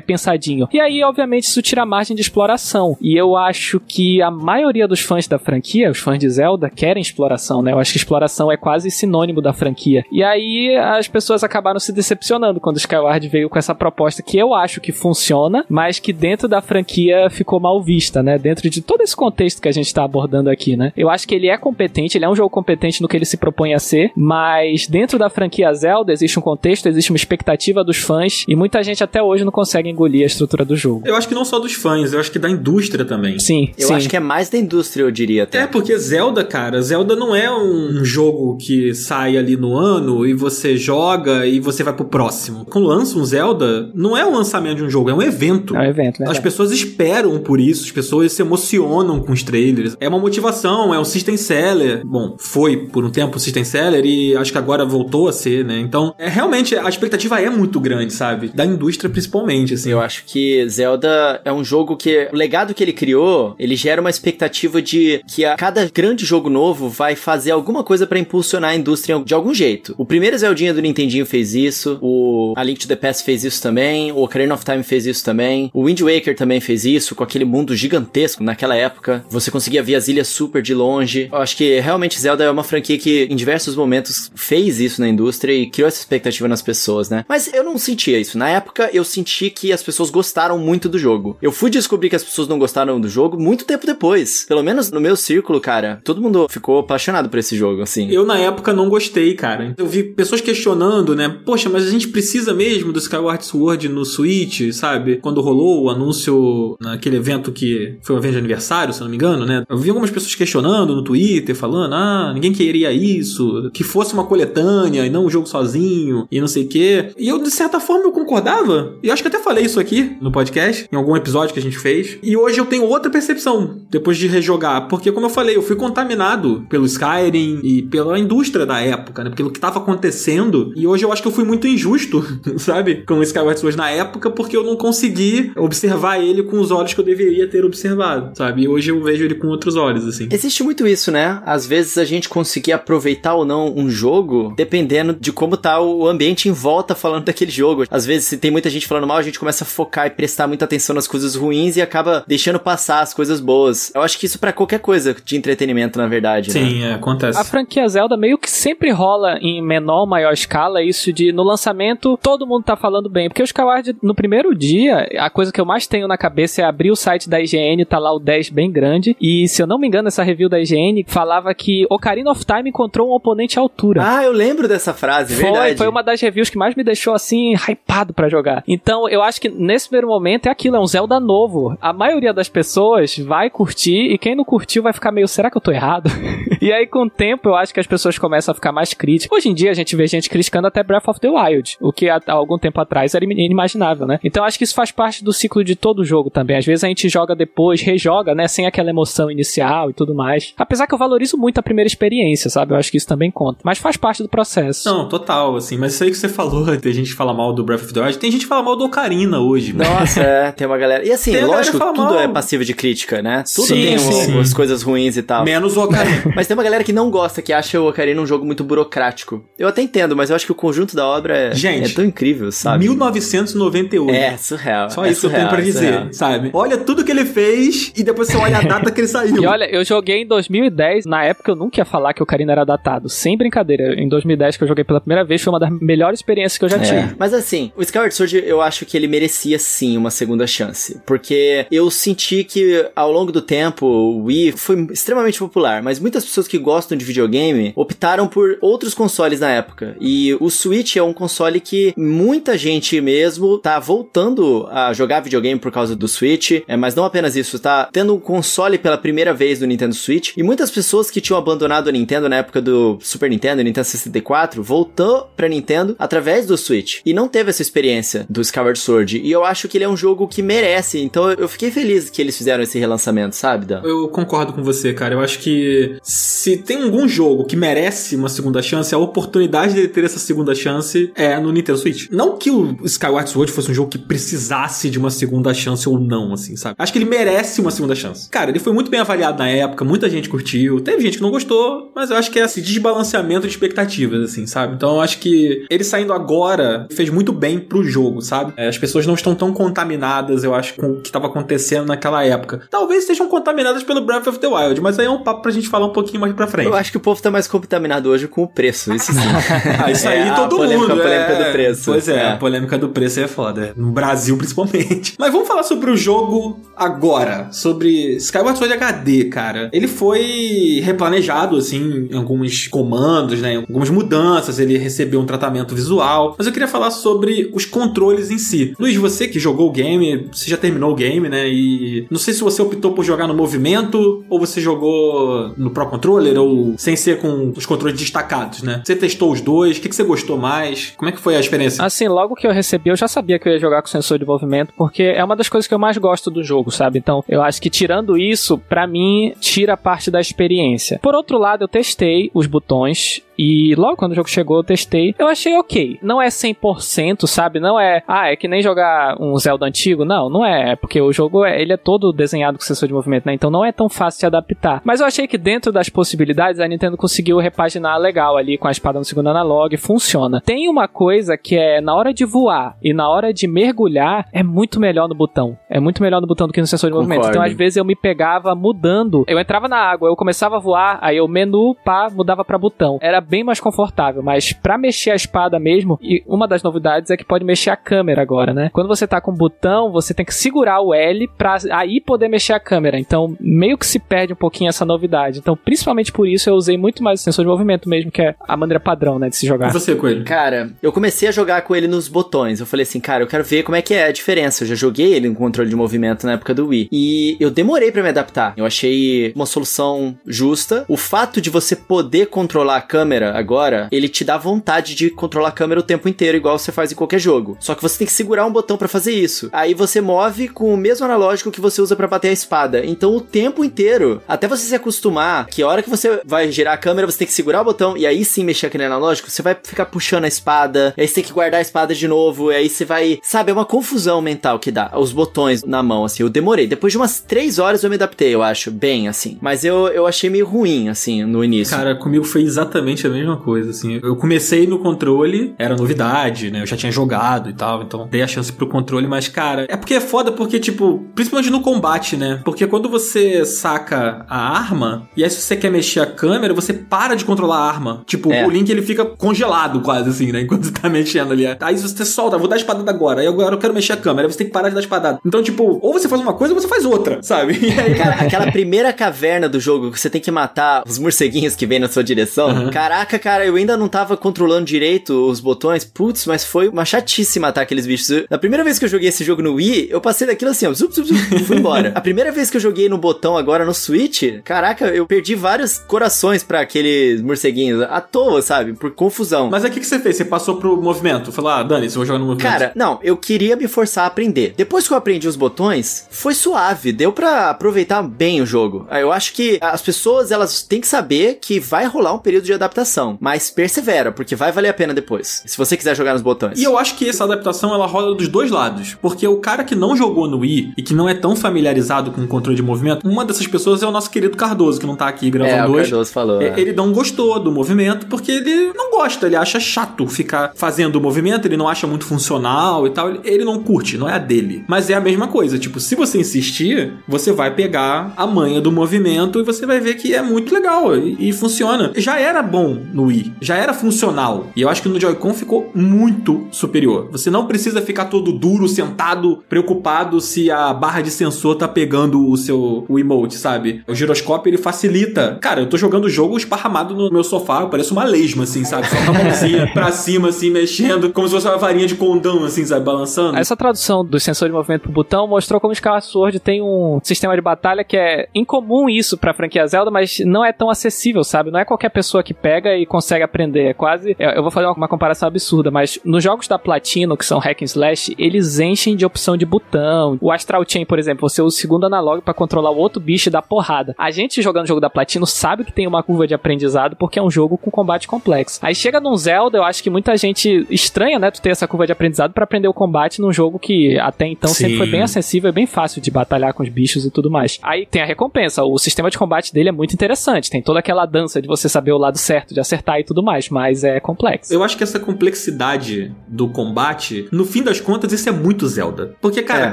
pensadinho. E aí, obviamente, isso tira margem de exploração. E eu acho que a maioria dos fãs da franquia, os fãs de Zelda, querem exploração, né? Eu acho que exploração é quase sinônimo da franquia. E aí as pessoas acabaram se decepcionando quando o Skyward veio com essa proposta que eu acho que funciona, mas que dentro da franquia ficou mal vista, né? Dentro de todo esse contexto que a gente tá abordando aqui, né? Eu acho que ele é competente, ele é um jogo competente no que ele se propõe a ser, mas dentro da franquia Zelda existe um contexto, existe uma expectativa dos fãs e muita gente até hoje não consegue engolir a estrutura do jogo. Eu acho que não só dos fãs, eu acho que da indústria também. Sim. Eu sim. acho que é mais da indústria, eu diria até. É, porque Zelda, cara, Zelda não é um jogo que sai ali no ano e você joga e você vai pro próximo. Quando lança um Zelda, não é o lançamento de um jogo, é um evento. É um evento, né? As pessoas esperam por isso, as pessoas se emocionam com os trailers. É uma motivação, é um system seller. Bom, foi por um tempo system seller e acho que agora voltou a ser, né? Então, é realmente a expectativa é muito grande, sabe? Da indústria principalmente, assim. Eu acho que Zelda é um jogo que o legado que ele criou, ele gera uma expectativa de que a cada grande jogo novo vai fazer alguma coisa para impulsionar a indústria de algum jeito. O primeiro Zeldinha do Nintendinho fez isso, o A Link to the Past fez isso também, o Ocarina of Time fez isso também, o Wind Waker também fez isso, com aquele mundo gigantesco naquela época. Você conseguia ver as ilhas super de longe. Eu acho que realmente Zelda é uma franquia que em diversos momentos fez isso na indústria e criou essa expectativa nas pessoas, né? Mas eu não sentia isso. Na época eu senti que as pessoas gostaram muito do jogo. Eu fui descobrir que as pessoas não gostaram do jogo muito tempo depois. Pelo menos no meu círculo, cara, todo mundo ficou apaixonado por esse jogo, assim. Eu, na época, não gostei, cara. Eu vi pessoas questionando, né? Poxa, mas a gente precisa mesmo do Skyward Sword no Switch, sabe? Quando rolou o anúncio naquele evento que foi um evento de aniversário, se não me engano, né? Eu vi algumas pessoas questionando no Twitter, falando, ah, ninguém queria isso, que fosse uma coletânea e não um jogo sozinho, e não sei o quê. E eu, de certa forma, eu concordava, e acho que até falei isso aqui no podcast, em algum episódio que a gente fez, e hoje eu tenho outra percepção depois de rejogar, porque como eu falei, eu fui contaminado pelo Skyrim e pela indústria da época, né? Pelo que tava acontecendo, e hoje eu acho que eu fui muito injusto, sabe? Com o Skyward Sword na época, porque eu não consegui observar ele com os olhos que eu deveria ter observado, sabe? E hoje eu vejo ele com outros olhos, assim. Existe muito isso, né? Às vezes a gente conseguir aproveitar ou não um jogo, dependendo de como tá o ambiente em volta falando daquele jogo. Às vezes, se tem muita gente falando mal, a gente começa a focar e prestar muita atenção nas coisas ruins e acaba deixando passar as coisas boas. Eu acho que isso para qualquer coisa de entretenimento, na verdade. Sim, né? é, acontece. A franquia Zelda meio que sempre rola em menor ou maior escala isso de no lançamento todo mundo tá falando bem. Porque o Skyward, no primeiro dia, a coisa que eu mais tenho na cabeça é abrir o site da IGN, tá lá o 10 bem grande. E se eu não me engano, essa review da IGN falava que Ocarina of Time encontrou um oponente à altura. Ah, eu lembro dessa frase, foi, verdade. Foi uma das reviews que mais me deixou assim, hypado para jogar. Então, eu acho que nesse primeiro momento é aquilo, é um Zelda novo. A maioria das pessoas vai curtir e quem não curtiu vai ficar meio, será que eu tô errado? e aí, com o tempo, eu acho que as pessoas começam a ficar mais críticas. Hoje em dia, a gente vê gente criticando até Breath of the Wild, o que há algum tempo atrás era inimaginável, né? Então, acho que isso faz parte do ciclo de todo jogo também. Às vezes a gente joga depois, rejoga, né, sem aquela emoção inicial e tudo mais. Apesar que eu valorizo muito a primeira experiência, sabe? Eu acho que isso também conta. Mas faz parte do processo. Não, total, assim. Mas isso aí que você falou, tem gente que fala mal do Breath of the Wild, tem gente que fala mal do Ocarina hoje, mano. Nossa, é, tem uma galera. E assim, Tem lógico, tudo mal. é passivo de crítica, né? Tudo Sim, tem sim. um- as coisas ruins e tal. Menos o Ocarina. Mas tem uma galera que não gosta, que acha o Ocarina um jogo muito burocrático. Eu até entendo, mas eu acho que o conjunto da obra é, Gente, é tão incrível, sabe? 1998. É, surreal. Só é isso surreal, eu tenho pra é dizer, surreal. sabe? Olha tudo que ele fez e depois você olha a data que ele saiu. E olha, eu joguei em 2010, na época eu nunca ia falar que o Ocarina era datado, sem brincadeira. Em 2010 que eu joguei pela primeira vez, foi uma das melhores experiências que eu já É. tive. Mas assim, o Skyward Sword eu acho que ele merecia sim uma segunda chance. Porque eu senti que ao longo do tempo o Wii foi extremamente popular, mas muitas pessoas que gostam de videogame optaram por outros consoles na época. E o Switch é um console que muita gente mesmo tá voltando a jogar videogame por causa do Switch. É, mas não apenas isso, tá tendo um console pela primeira vez no Nintendo Switch. E muitas pessoas que tinham abandonado a Nintendo na época do Super Nintendo, Nintendo 64, voltou pra Nintendo através do Switch. E não teve essa experiência do Skyward Sword. E eu acho que ele é um jogo que merece. Então eu fiquei feliz que eles fizeram esse relançamento, sabe, Dan? Eu concordo com você, cara. Eu acho que se tem algum jogo que merece uma segunda chance, a oportunidade dele ter essa segunda chance é no Nintendo Switch. Não que o Skyward Sword fosse um jogo que precisasse de uma segunda chance ou não, assim, sabe? Acho que ele merece uma segunda chance. Cara, ele foi muito bem avaliado na época, muita gente curtiu, teve gente que não gostou, mas eu acho que é esse desbalanceamento de expectativas, assim, sabe? Então eu acho que ele saindo agora fez muito bem pro jogo, sabe? É, as pessoas não estão tão contaminadas, eu acho, com o que estava acontecendo naquela época. Talvez estejam contaminadas pelo Breath of the Wild, mas aí é um papo pra gente falar um pouquinho mais pra frente. Eu acho que o povo tá mais contaminado hoje com o preço, isso sim. Ah, isso É, aí a todo polêmica- mundo. a polêmica é. do preço. Pois é, É. a polêmica do preço é foda. No Brasil, principalmente. Mas vamos falar sobre o jogo agora. Sobre Skyward Sword HD, cara. Ele foi replanejado, assim, em alguns comandos, né? Em algumas mudanças. Ele recebeu um tratamento visual. Mas eu queria falar sobre os controles em si. Luiz, você que jogou o game, você já terminou o game, né? E não sei se você optou por jogar no movimento ou você jogou no Pro Controller ou sem ser com os controles destacados, né? Você testou os dois? O que, você gostou mais? Como é que foi a experiência? Assim, logo que eu recebi, eu já sabia que eu ia jogar com sensor de movimento, porque é uma das coisas que eu mais gosto do jogo, sabe? Então, eu acho que tirando isso, pra mim, tira parte da experiência. Por outro lado, eu testei os botões e logo quando o jogo chegou, eu testei. Eu achei ok. Não é 100%, sabe? Não é, ah, é que nem jogar um Zelda antigo. Não, não é. É Porque o jogo, é, ele é todo desenhado com sensor de movimento, né? Então não é tão fácil de adaptar. Mas eu achei que dentro das possibilidades, a Nintendo conseguiu repaginar legal ali com a espada no segundo analog. Funciona. Tem uma coisa que é na hora de voar e na hora de mergulhar, é muito melhor no botão. É muito melhor no botão do que no sensor de movimento. Concordo. Então, às vezes, eu me pegava mudando. Eu entrava na água, eu começava a voar, aí eu menu, pá, mudava pra botão. Era bem mais confortável, mas pra mexer a espada mesmo, e uma das novidades é que pode mexer a câmera agora, né? Quando você tá com o botão, você tem que segurar o L pra aí poder mexer a câmera. Então, meio que se perde um pouquinho essa novidade. Então, principalmente por isso, eu usei muito mais o sensor de movimento mesmo, que é a maneira padrão, né, de se E jogar. você, Coelho? Cara, eu comecei a jogar com ele nos botões. Eu falei assim, cara, eu quero ver como é que é a diferença. Eu já joguei ele no controle de movimento na época do Wii. E eu demorei pra me adaptar. Eu achei uma solução justa. O fato de você poder controlar a câmera câmera agora, ele te dá vontade de controlar a câmera o tempo inteiro, igual você faz em qualquer jogo. Só que você tem que segurar um botão para fazer isso. Aí você move com o mesmo analógico que você usa para bater a espada. Então o tempo inteiro, até você se acostumar, que a hora que você vai girar a câmera, você tem que segurar o botão e aí sim mexer aquele analógico, você vai ficar puxando a espada, aí você tem que guardar a espada de novo, aí você vai. Sabe, é uma confusão mental que dá. Os botões na mão, assim. Eu demorei. Depois de umas três horas eu me adaptei, eu acho. Bem, assim. Mas eu, eu achei meio ruim, assim, no início. Cara, comigo foi exatamente a mesma coisa, assim. Eu comecei no controle, era novidade, né? Eu já tinha jogado e tal, então dei a chance pro controle, mas, cara, é porque é foda porque, tipo, principalmente no combate, né? Porque quando você saca a arma, e aí se você quer mexer a câmera, você para de controlar a arma. Tipo, é. o Link ele fica congelado quase, assim, né? Enquanto você tá mexendo ali. Aí você solta, vou dar a espadada agora, aí agora eu quero mexer a câmera, aí você tem que parar de dar espadada. Então, tipo, ou você faz uma coisa ou você faz outra, sabe? Aí... Cara, aquela primeira caverna do jogo que você tem que matar os morceguinhos que vêm na sua direção. Uhum. Caraca, cara, eu ainda não tava controlando direito os botões. Putz, mas foi uma chatice matar aqueles bichos. Eu, na primeira vez que eu joguei esse jogo no Wii, eu passei daquilo assim, ó, zup, zup, zup, fui embora. a primeira vez que eu joguei no botão agora no Switch, caraca, eu perdi vários corações para aqueles morceguinhos à toa, sabe? Por confusão. Mas aí o que, que você fez? Você passou pro movimento? Falou, ah, Dani, se eu vou jogar no movimento. Cara, não, eu queria me forçar a aprender. Depois que eu aprendi os botões, foi suave, deu para aproveitar bem o jogo. Eu acho que as pessoas, elas têm que saber que vai rolar um período de adaptação, mas persevera, porque vai valer a pena depois, se você quiser jogar nos botões. E eu acho que essa adaptação, ela rola dos dois lados, porque o cara que não jogou no Wii e que não é tão familiarizado com o controle de movimento, uma dessas pessoas é o nosso querido Cardoso, que não tá aqui gravando é, hoje. O Cardoso falou. É. Ele não gostou do movimento porque ele não gosta, ele acha chato ficar fazendo o movimento, ele não acha muito funcional e tal, ele não curte, não é a dele. Mas é a mesma coisa, tipo, se você insistir, você vai pegar a manha do movimento e você vai ver que é muito legal e, e funciona. Já era bom no Wii, já era funcional. E eu acho que no Joy-Con ficou muito superior. Você não precisa ficar todo duro, sentado, preocupado se a barra de sensor tá pegando o seu o emote, sabe? O giroscópio ele facilita. Cara, eu tô jogando o jogo esparramado no meu sofá, parece uma lesma, assim, sabe? Só com a mãozinha pra cima, assim, mexendo, como se fosse uma varinha de condão, assim, sabe? Balançando. Essa tradução do sensor de movimento pro botão mostrou como o Skyward Sword tem um sistema de batalha que é incomum isso pra franquia Zelda, mas não é tão acessível, sabe? Não é qualquer pessoa que pega e consegue aprender. É quase. Eu vou fazer uma comparação absurda, mas nos jogos da Platino, que são hack and slash, eles enchem de opção de botão. O Astral Chain, por exemplo, você usa o segundo analógico para controlar o outro bicho e dar porrada. A gente jogando o jogo da Platino sabe que tem uma curva de aprendizado porque é um jogo com combate complexo. Aí chega num Zelda, eu acho que muita gente estranha, né, tu ter essa curva de aprendizado para aprender o combate num jogo que até então Sim. sempre foi bem acessível e bem fácil de batalhar com os bichos e tudo mais. Aí tem a recompensa, o sistema de combate dele é muito interessante, tem toda aquela dança de você saber o lado certo de acertar e tudo mais, mas é complexo. Eu acho que essa complexidade do combate, no fim das contas, isso é muito Zelda. Porque, cara, é.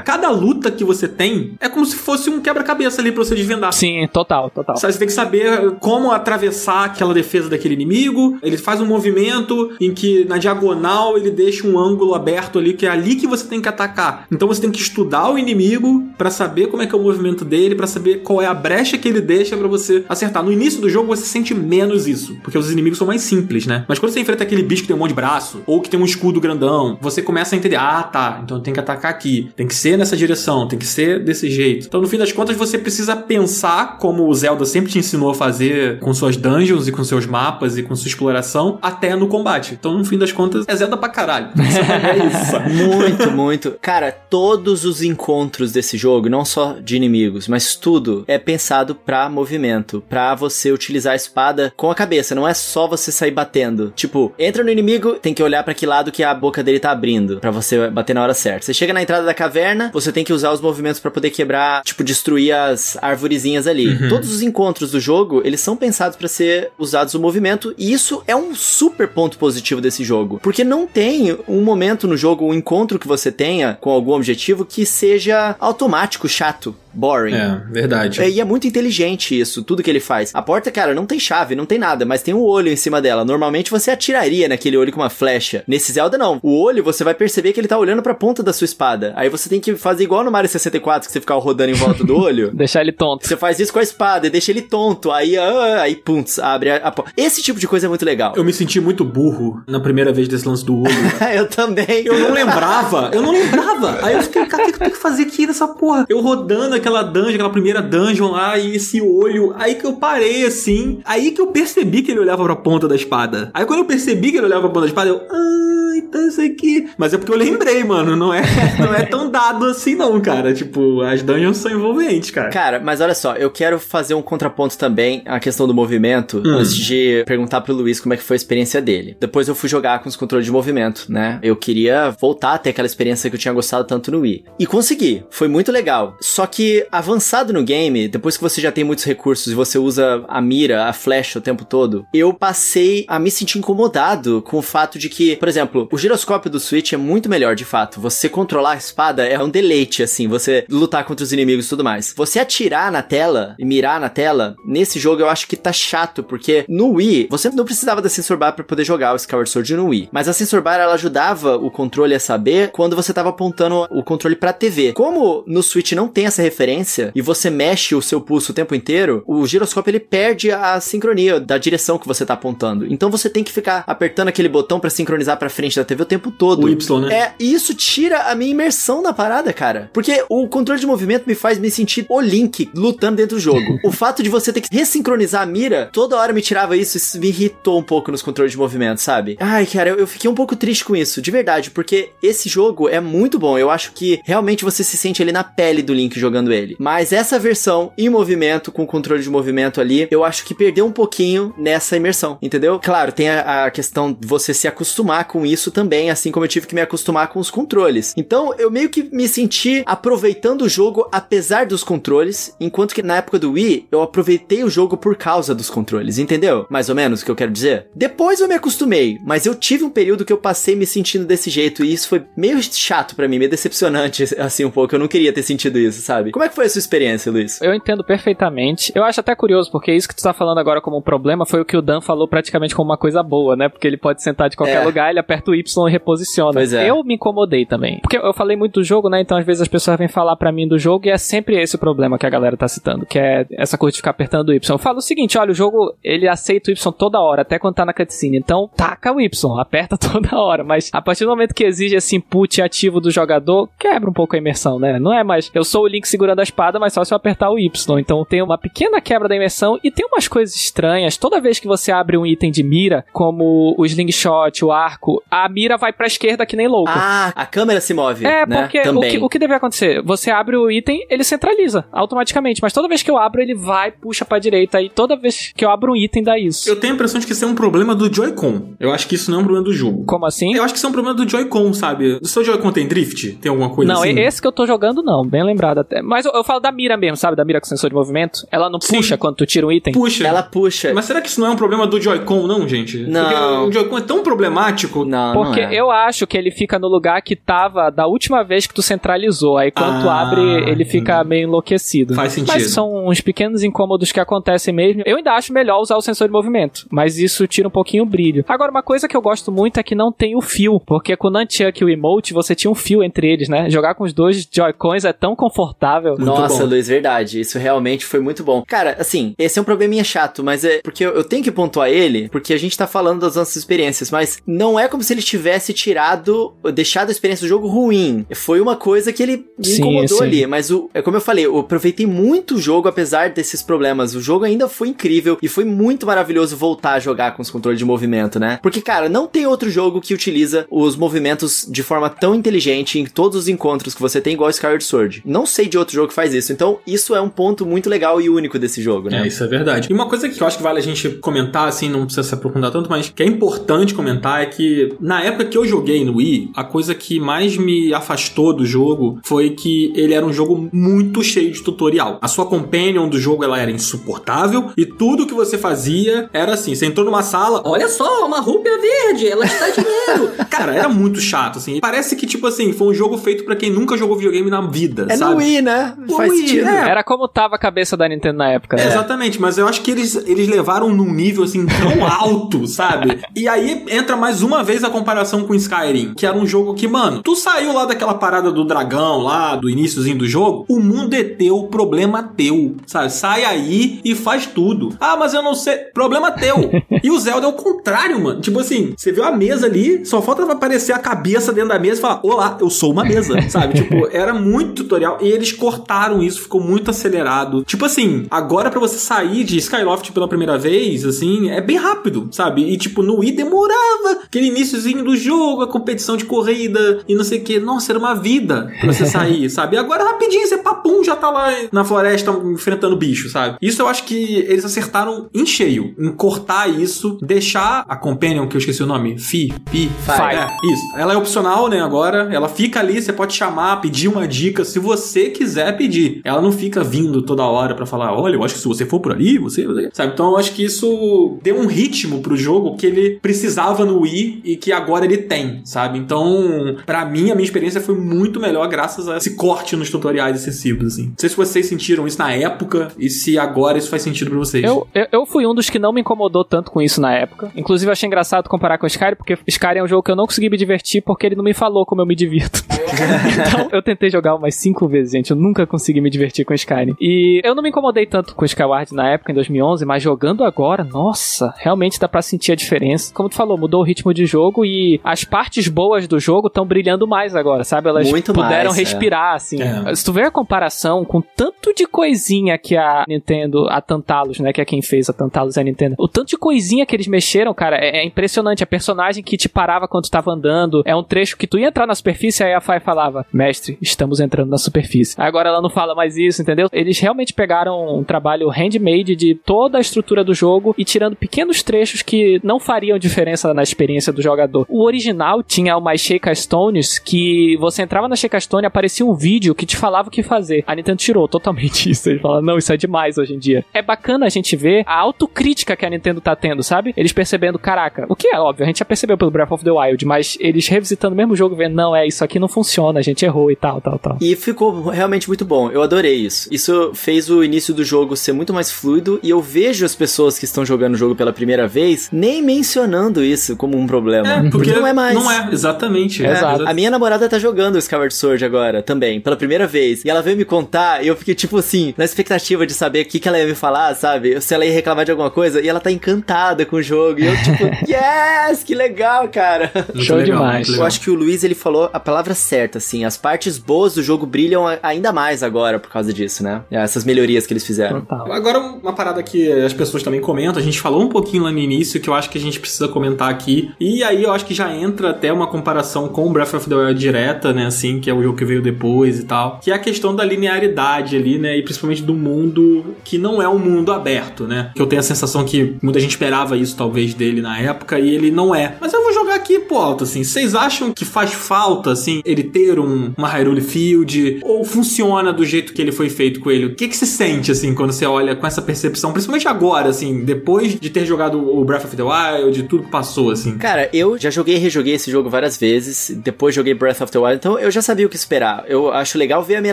cada luta que você tem é como se fosse um quebra-cabeça ali pra você desvendar. Sim, total, total. Sabe, você tem que saber como atravessar aquela defesa daquele inimigo. Ele faz um movimento em que na diagonal ele deixa um ângulo aberto ali, que é ali que você tem que atacar. Então você tem que estudar o inimigo para saber como é que é o movimento dele, para saber qual é a brecha que ele deixa para você acertar. No início do jogo você sente menos isso, porque os inimigos são mais simples, né? Mas quando você enfrenta aquele bicho que tem um monte de braço, ou que tem um escudo grandão, você começa a entender, ah, tá, então tem que atacar aqui, tem que ser nessa direção, tem que ser desse jeito. Então no fim das contas você precisa pensar como o Zelda sempre te ensinou a fazer com suas dungeons e com seus mapas e com sua exploração, até no combate. Então no fim das contas é Zelda pra caralho. é isso. muito, muito. Cara, todos os encontros desse jogo, não só de inimigos, mas tudo é pensado pra movimento, pra você utilizar a espada com a cabeça, não é só você sair batendo. Tipo, entra no inimigo, tem que olhar para que lado que a boca dele tá abrindo, para você bater na hora certa. Você chega na entrada da caverna, você tem que usar os movimentos para poder quebrar, tipo, destruir as arvorezinhas ali. Uhum. Todos os encontros do jogo, eles são pensados para ser usados o movimento, e isso é um super ponto positivo desse jogo, porque não tem um momento no jogo, um encontro que você tenha com algum objetivo que seja automático, chato boring. É, verdade. É, e é muito inteligente isso, tudo que ele faz. A porta, cara, não tem chave, não tem nada, mas tem um olho em cima dela. Normalmente você atiraria naquele olho com uma flecha. Nesse Zelda, não. O olho, você vai perceber que ele tá olhando pra ponta da sua espada. Aí você tem que fazer igual no Mario 64, que você fica rodando em volta do olho. deixar ele tonto. Você faz isso com a espada e deixa ele tonto. Aí, ah, aí pum, abre a, porta. Esse tipo de coisa é muito legal. Eu me senti muito burro na primeira vez desse lance do olho. eu também. Eu não lembrava. Eu não lembrava. Aí eu fiquei, cara, o que eu tenho que fazer aqui nessa porra? Eu rodando aquela dungeon, aquela primeira dungeon lá, e esse olho. Aí que eu parei assim. Aí que eu percebi que ele olhava olhava pra ponta da espada. Aí quando eu percebi que ele olhava pra ponta da espada, eu. Ah, então isso aqui. Mas é porque eu lembrei, mano. Não é, não é tão dado assim, não, cara. Tipo, as dungeons são envolventes, cara. Cara, mas olha só, eu quero fazer um contraponto também à questão do movimento, hum. antes de perguntar pro Luiz como é que foi a experiência dele. Depois eu fui jogar com os controles de movimento, né? Eu queria voltar a ter aquela experiência que eu tinha gostado tanto no Wii. E consegui. Foi muito legal. Só que avançado no game, depois que você já tem muitos recursos e você usa a mira, a flecha o tempo todo, eu passei a me sentir incomodado com o fato de que, por exemplo, o giroscópio do Switch é muito melhor de fato. Você controlar a espada é um deleite, assim, você lutar contra os inimigos e tudo mais. Você atirar na tela e mirar na tela, nesse jogo eu acho que tá chato, porque no Wii, você não precisava da sensor bar para poder jogar o Skyward Sword no Wii. Mas a sensor bar, ela ajudava o controle a saber quando você tava apontando o controle pra TV. Como no Switch não tem essa referência e você mexe o seu pulso o tempo inteiro, o giroscópio ele perde a sincronia da direção que você tá apontando. Então você tem que ficar apertando aquele botão para sincronizar para frente da TV o tempo todo. O Y, né? É, e isso tira a minha imersão na parada, cara. Porque o controle de movimento me faz me sentir o Link lutando dentro do jogo. o fato de você ter que ressincronizar a mira, toda hora me tirava isso, isso me irritou um pouco nos controles de movimento, sabe? Ai, cara, eu, eu fiquei um pouco triste com isso, de verdade, porque esse jogo é muito bom. Eu acho que realmente você se sente ali na pele do Link jogando ele. Mas essa versão em movimento, com controle de movimento ali, eu acho que perdeu um pouquinho nessa imersão, entendeu? Claro, tem a, a questão de você se acostumar com isso também, assim como eu tive que me acostumar com os controles. Então, eu meio que me senti aproveitando o jogo apesar dos controles, enquanto que na época do Wii, eu aproveitei o jogo por causa dos controles, entendeu? Mais ou menos o que eu quero dizer. Depois eu me acostumei, mas eu tive um período que eu passei me sentindo desse jeito e isso foi meio chato para mim, meio decepcionante assim um pouco. Eu não queria ter sentido isso, sabe? Como é que foi a sua experiência, Luiz? Eu entendo perfeitamente. Eu acho até curioso porque isso que tu tá falando agora como um problema foi o que o Dan falou praticamente como uma coisa boa, né? Porque ele pode sentar de qualquer é. lugar, ele aperta o Y e reposiciona. Pois é. Eu me incomodei também. Porque eu falei muito do jogo, né? Então às vezes as pessoas vêm falar para mim do jogo e é sempre esse o problema que a galera tá citando, que é essa coisa de ficar apertando o Y. Eu falo o seguinte, olha, o jogo ele aceita o Y toda hora, até quando tá na cutscene. Então, taca o Y, aperta toda hora, mas a partir do momento que exige esse input ativo do jogador, quebra um pouco a imersão, né? Não é mais eu sou o Link segurando a espada, mas só se eu apertar o Y. Então tem uma pequena quebra da imersão e tem umas coisas estranhas. Toda vez que você abre um item de mira, como o slingshot, o arco, a mira vai pra esquerda que nem louco. Ah, a câmera se move. É, né? porque o que, o que deve acontecer? Você abre o item, ele centraliza automaticamente, mas toda vez que eu abro, ele vai, puxa pra direita e toda vez que eu abro um item dá isso. Eu tenho a impressão de que isso é um problema do Joy-Con. Eu acho que isso não é um problema do jogo. Como assim? Eu acho que isso é um problema do Joy-Con, sabe? O seu Joy-Con tem drift? Tem alguma coisa não, assim? Não, esse que eu tô jogando não, bem lembrado até. Mas eu, eu, falo da mira mesmo, sabe? Da mira com sensor de movimento. Ela não puxa Sim. quando tu tira um item? Puxa. Ela puxa. Mas será que isso não é um problema do Joy-Con, não, gente? Não. Porque o Joy-Con é tão problemático. Não, Porque não é. eu acho que ele fica no lugar que tava da última vez que tu centralizou. Aí quando ah, tu abre, ele fica meio enlouquecido. Faz sentido. Mas são uns pequenos incômodos que acontecem mesmo. Eu ainda acho melhor usar o sensor de movimento. Mas isso tira um pouquinho o brilho. Agora, uma coisa que eu gosto muito é que não tem o fio. Porque com o Nunchuck e o Emote, você tinha um fio entre eles, né? Jogar com os dois Joy-Cons é tão confortável. Muito Nossa, bom. Luiz, verdade. Isso realmente foi muito bom. Cara, assim, esse é um probleminha chato, mas é porque eu, eu tenho que pontuar ele, porque a gente tá falando das nossas experiências, mas não é como se ele tivesse tirado, deixado a experiência do jogo ruim. Foi uma coisa que ele me sim, incomodou sim. ali, mas o, é como eu falei, eu aproveitei muito o jogo apesar desses problemas. O jogo ainda foi incrível e foi muito maravilhoso voltar a jogar com os controles de movimento, né? Porque, cara, não tem outro jogo que utiliza os movimentos de forma tão inteligente em todos os encontros que você tem igual Skyward Sword. Não sei de outro jogo que faz isso. Então, isso é um ponto muito legal e único desse jogo, né? É, isso é verdade. E uma coisa que eu acho que vale a gente comentar, assim, não precisa se aprofundar tanto, mas que é importante comentar é que na época que eu joguei no Wii, a coisa que mais me afastou do jogo foi que ele era um jogo muito cheio de tutorial. A sua companion do jogo ela era insuportável e tudo que você fazia era assim: você entrou numa sala, olha só, uma rúpia verde, ela está dinheiro. Cara, era muito chato, assim. Parece que, tipo assim, foi um jogo feito para quem nunca jogou videogame na vida. É sabe? no Wii, né? Faz Wii, sentido. É. Era como tava a cabeça da Nintendo na época. Né? exatamente, mas eu acho que eles, eles levaram num nível assim tão alto, sabe? E aí entra mais uma vez a comparação com Skyrim, que era um jogo que, mano, tu saiu lá daquela parada do dragão lá, do iníciozinho do jogo, o mundo é teu, problema teu, sabe? Sai aí e faz tudo. Ah, mas eu não sei, problema teu. e o Zelda é o contrário, mano. Tipo assim, você viu a mesa ali, só falta aparecer a cabeça dentro da mesa e falar: Olá, eu sou uma mesa, sabe? Tipo, era muito tutorial e eles cortaram isso, ficou muito acelerado. Tipo assim, agora para você sair de Skyloft pela primeira vez, assim, é bem rápido, sabe? E tipo, no Wii demorava aquele iníciozinho do jogo, a competição de corrida e não sei o que. Nossa, era uma vida pra você sair, sabe? E agora rapidinho, você papum, já tá lá na floresta enfrentando bicho, sabe? Isso eu acho que eles acertaram em cheio, em cortar isso, deixar a Companion, que eu esqueci o nome, Fi, Pi, Fi. É, isso. Ela é opcional, né, agora. Ela fica ali, você pode chamar, pedir uma dica se você quiser pedir. Ela não fica vindo toda hora para falar, olha, eu acho que se você for por ali, você, você... Sabe? Então eu acho que isso deu um ritmo pro jogo que ele precisava no Wii e que agora ele tem, sabe? Então, para mim, a minha experiência foi muito melhor graças a esse corte nos tutoriais excessivos, assim. Não sei se vocês sentiram isso na época e se agora isso faz sentido pra vocês. Eu, eu, eu fui um dos que não me incomodou tanto com isso na época. Inclusive, eu achei engraçado comparar com o Skyrim, porque Skyrim é um jogo que eu não consegui me divertir porque ele não me falou como eu me divirto. então, eu tentei jogar umas cinco vezes, gente. Eu nunca consegui me divertir com Skyrim. E eu não me incomodei tanto com Skyward na época, em 2011, mas jogando agora, nossa, realmente dá pra sentir a diferença. Como tu falou, mudou o ritmo de jogo e as partes boas do jogo estão brilhando mais agora, sabe? Elas Muito puderam mais, é. respirar, assim. É. Se tu vê a comparação com tanto de coisinha que a Nintendo, a Tantalos, né, que é quem fez a Tantalos é a Nintendo, o tanto de coisinha que eles mexeram, cara, é, é impressionante. A personagem que te parava quando tu tava andando, é um trecho que tu ia entrar na superfície, aí a Fai falava, mestre, estamos entrando na superfície. Agora ela não fala mais isso, entendeu? Eles realmente pegaram um trabalho handmade de toda a estrutura do jogo e tirando pequenos trechos que não fariam diferença na experiência do jogador. O original tinha umas Sheikah Stones que você entrava na Sheikah Stone e aparecia um vídeo que te falava o que fazer. A Nintendo tirou totalmente isso. Ele fala, não, isso é demais hoje em dia. É bacana a gente ver a autocrítica que a Nintendo tá tendo, sabe? Eles percebendo, caraca, o que é óbvio, a gente já percebeu pelo Breath of the Wild, mas eles revisitando o mesmo jogo, vendo, não, é, isso aqui não funciona, a gente errou e tal, tal, tal. E ficou realmente muito bom. Eu adorei isso. Isso fez o início do jogo ser muito mais fluido e eu vejo as pessoas que estão jogando o jogo pela primeira vez nem mencionando isso como um problema. É, porque, não é mais. Não é, exatamente. É, É, exato. exa- A minha namorada tá jogando o Skyward Sword agora também, pela primeira vez. E ela veio me contar e eu fiquei, tipo assim, na expectativa de saber o que, que ela ia me falar, sabe? Se ela ia reclamar de alguma coisa. E ela tá encantada com o jogo. E eu, tipo, yes, que legal, cara. Muito Show legal, demais. Eu acho que o Luiz, ele falou a palavra certa, assim. As partes boas do jogo brilham ainda mais agora por causa disso, né? Essas melhorias que eles fizeram. Total. Agora, uma parada que as pessoas também comentam, a gente falou um pouquinho lá no início, que eu acho que a gente precisa comentar aqui. E aí eu acho que já entra até uma comparação com o Breath of the Wild direta, né? Assim, que é o jogo que veio depois e tal. Que é a questão da linearidade ali, né? E principalmente do mundo que não é um mundo aberto, né? Que eu tenho a sensação que muita gente esperava isso, talvez, dele na época, e ele não é. Mas eu vou jogar aqui pro alto, assim. Vocês acham que faz falta, assim, ele ter um, uma Hyrule Field? Ou funciona do jeito que ele foi feito com ele? O que que se sente, assim, quando você olha com essa percepção? Principalmente agora, assim, depois de ter jogado o Breath of the Wild, de tudo que passou, assim. Cara, eu já joguei e rejoguei esse jogo várias vezes. Depois joguei Breath of the Wild, então eu já sabia o que esperar. Eu acho legal ver a minha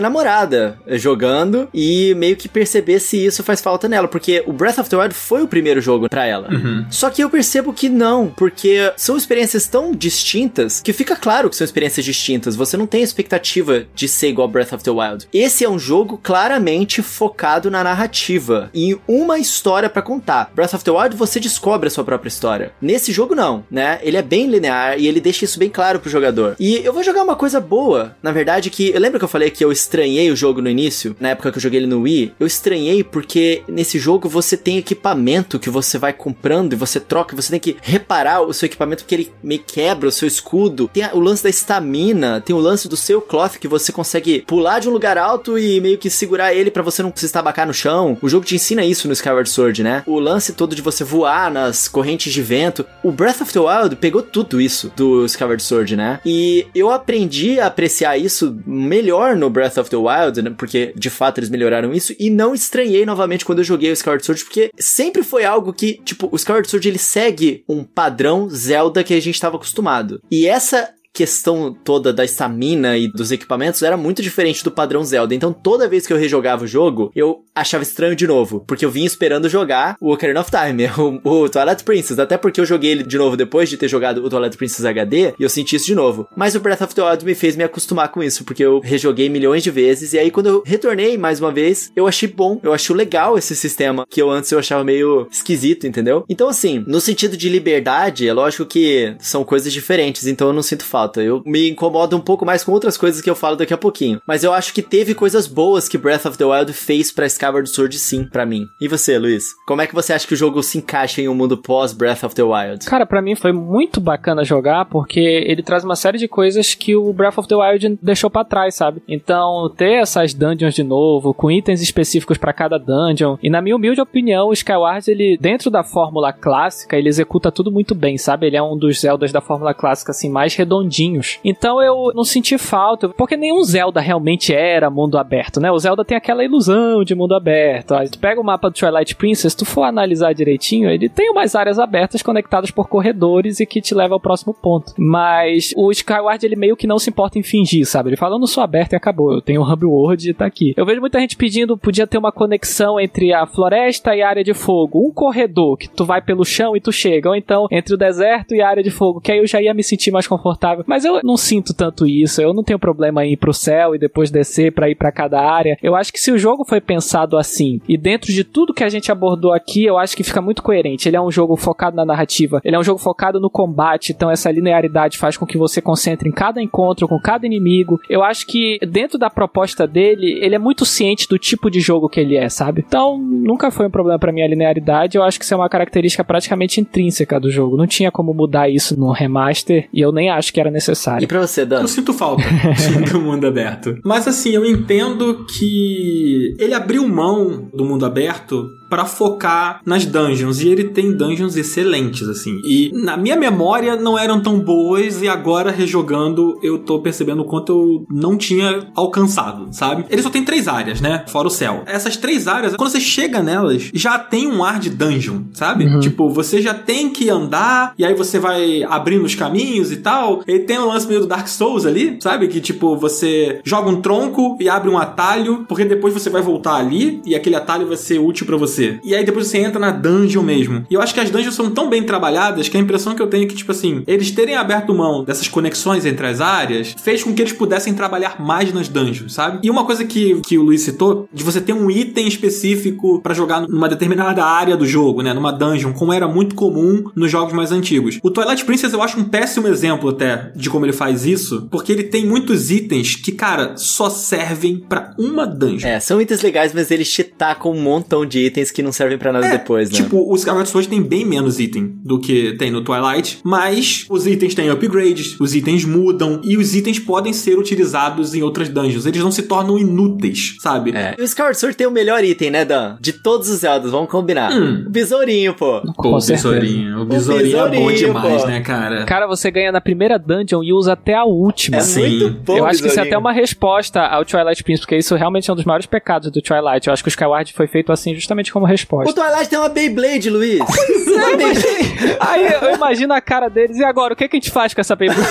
namorada jogando e meio que perceber se isso faz falta nela, porque o Breath of the Wild foi o primeiro jogo pra ela. Só que eu percebo que não, porque são experiências tão distintas que fica claro que são experiências distintas. Você não tem expectativa de ser igual Breath of the Wild. Esse é um jogo claramente focado na narrativa e uma história pra contar. Breath of the Wild você descobre a sua própria história. Nesse jogo não, né? Ele é bem linear e ele deixa isso bem claro pro jogador. E eu vou jogar uma coisa boa, na verdade que eu lembro que eu falei que eu estranhei o jogo no início, na época que eu joguei ele no Wii. Eu estranhei porque nesse jogo você tem equipamento que você vai comprando e você troca, você tem que reparar o seu equipamento porque ele meio quebra o seu escudo. Tem o lance da estamina, tem o lance do seu cloth que você consegue pular de um lugar alto e meio que segurar ele pra você não se estabacar no chão. O jogo te ensina isso no Skyward Sword, né? O lance todo de você voar nas correntes de vento. O Breath of the Wild pegou tudo isso do Skyward Sword, né? E eu aprendi a apreciar isso melhor no Breath of the Wild, né? Porque de fato eles melhoraram isso e não estranhei novamente quando eu joguei o Skyward Sword, porque sempre foi algo que, tipo, o Skyward Sword ele segue um padrão Zelda que a gente estava acostumado. E essa questão toda da estamina e dos equipamentos era muito diferente do padrão Zelda. Então toda vez que eu rejogava o jogo, eu achava estranho de novo, porque eu vinha esperando jogar o Ocarina of Time, o, o Twilight Princess, até porque eu joguei ele de novo depois de ter jogado o Twilight Princess HD e eu senti isso de novo. Mas o Breath of the Wild me fez me acostumar com isso, porque eu rejoguei milhões de vezes e aí quando eu retornei mais uma vez, eu achei bom, eu achei legal esse sistema que eu antes eu achava meio esquisito, entendeu? Então assim, no sentido de liberdade, é lógico que são coisas diferentes, então eu não sinto falta. Eu me incomodo um pouco mais com outras coisas que eu falo daqui a pouquinho, mas eu acho que teve coisas boas que Breath of the Wild fez para Skyward Sword sim, para mim. E você, Luiz? Como é que você acha que o jogo se encaixa em um mundo pós Breath of the Wild? Cara, para mim foi muito bacana jogar porque ele traz uma série de coisas que o Breath of the Wild deixou para trás, sabe? Então, ter essas dungeons de novo, com itens específicos para cada dungeon, e na minha humilde opinião, o Skyward, ele, dentro da fórmula clássica, ele executa tudo muito bem, sabe? Ele é um dos Zeldas da fórmula clássica, assim, mais Então eu não senti falta, porque nenhum Zelda realmente era mundo aberto, né? O Zelda tem aquela ilusão de mundo aberto. Aí tu pega o mapa do Twilight Princess, tu for analisar direitinho, ele tem umas áreas abertas conectadas por corredores e que te leva ao próximo ponto. Mas o Skyward, ele meio que não se importa em fingir, sabe? Ele fala, eu não sou aberto e acabou, eu tenho o Hub World e tá aqui. Eu vejo muita gente pedindo, podia ter uma conexão entre a floresta e a área de fogo. Um corredor que tu vai pelo chão e tu chega. Ou então entre o deserto e a área de fogo, que aí eu já ia me sentir mais confortável. Mas eu não sinto tanto isso. Eu não tenho problema em ir pro céu e depois descer para ir para cada área. Eu acho que se o jogo foi pensado assim e dentro de tudo que a gente abordou aqui, eu acho que fica muito coerente. Ele é um jogo focado na narrativa, ele é um jogo focado no combate, então essa linearidade faz com que você concentre em cada encontro com cada inimigo. Eu acho que dentro da proposta dele, ele é muito ciente do tipo de jogo que ele é, sabe? Então, nunca foi um problema para mim a linearidade. Eu acho que isso é uma característica praticamente intrínseca do jogo. Não tinha como mudar isso no remaster e eu nem acho que era necessário. E pra você, Dan? Eu sinto falta do mundo aberto. Mas assim, eu entendo que ele abriu mão do mundo aberto para focar nas dungeons e ele tem dungeons excelentes assim. E na minha memória não eram tão boas e agora rejogando eu tô percebendo o quanto eu não tinha alcançado, sabe? Ele só tem três áreas, né? Fora o céu. Essas três áreas, quando você chega nelas, já tem um ar de dungeon, sabe? Uhum. Tipo, você já tem que andar e aí você vai abrindo os caminhos e tal. Ele tem o lance meio do Dark Souls ali, sabe? Que tipo, você joga um tronco e abre um atalho, porque depois você vai voltar ali e aquele atalho vai ser útil para você. E aí depois você entra na dungeon mesmo. E eu acho que as dungeons são tão bem trabalhadas que a impressão que eu tenho é que, tipo assim, eles terem aberto mão dessas conexões entre as áreas fez com que eles pudessem trabalhar mais nas dungeons, sabe? E uma coisa que, que o Luiz citou, de você ter um item específico para jogar numa determinada área do jogo, né? Numa dungeon, como era muito comum nos jogos mais antigos. O Twilight Princess eu acho um péssimo exemplo até de como ele faz isso, porque ele tem muitos itens que, cara, só servem para uma dungeon. É, são itens legais, mas eles te tacam um montão de itens que não servem para nada É, depois, né? Tipo, o Skyward Sword tem bem menos item do que tem no Twilight, mas os itens têm upgrades, os itens mudam e os itens podem ser utilizados em outras dungeons. Eles não se tornam inúteis, sabe? É. E o Skyward Sword tem o melhor item, né, Dan? De todos os Zeldas, vamos combinar. Hum. O besourinho, pô. O besourinho. O besourinho é bom demais, pô. né, cara? Cara, você ganha na primeira dungeon e usa até a última. É Sim. muito bom, eu acho que isso é até uma resposta ao Twilight Princess, porque isso realmente é um dos maiores pecados do Twilight. Eu acho que o Skyward foi feito assim justamente como O resposta. Twilight tem uma Beyblade, Luiz. Uma Beyblade. Aí eu imagino a cara deles, e agora, o que, que a gente faz com essa Beyblade?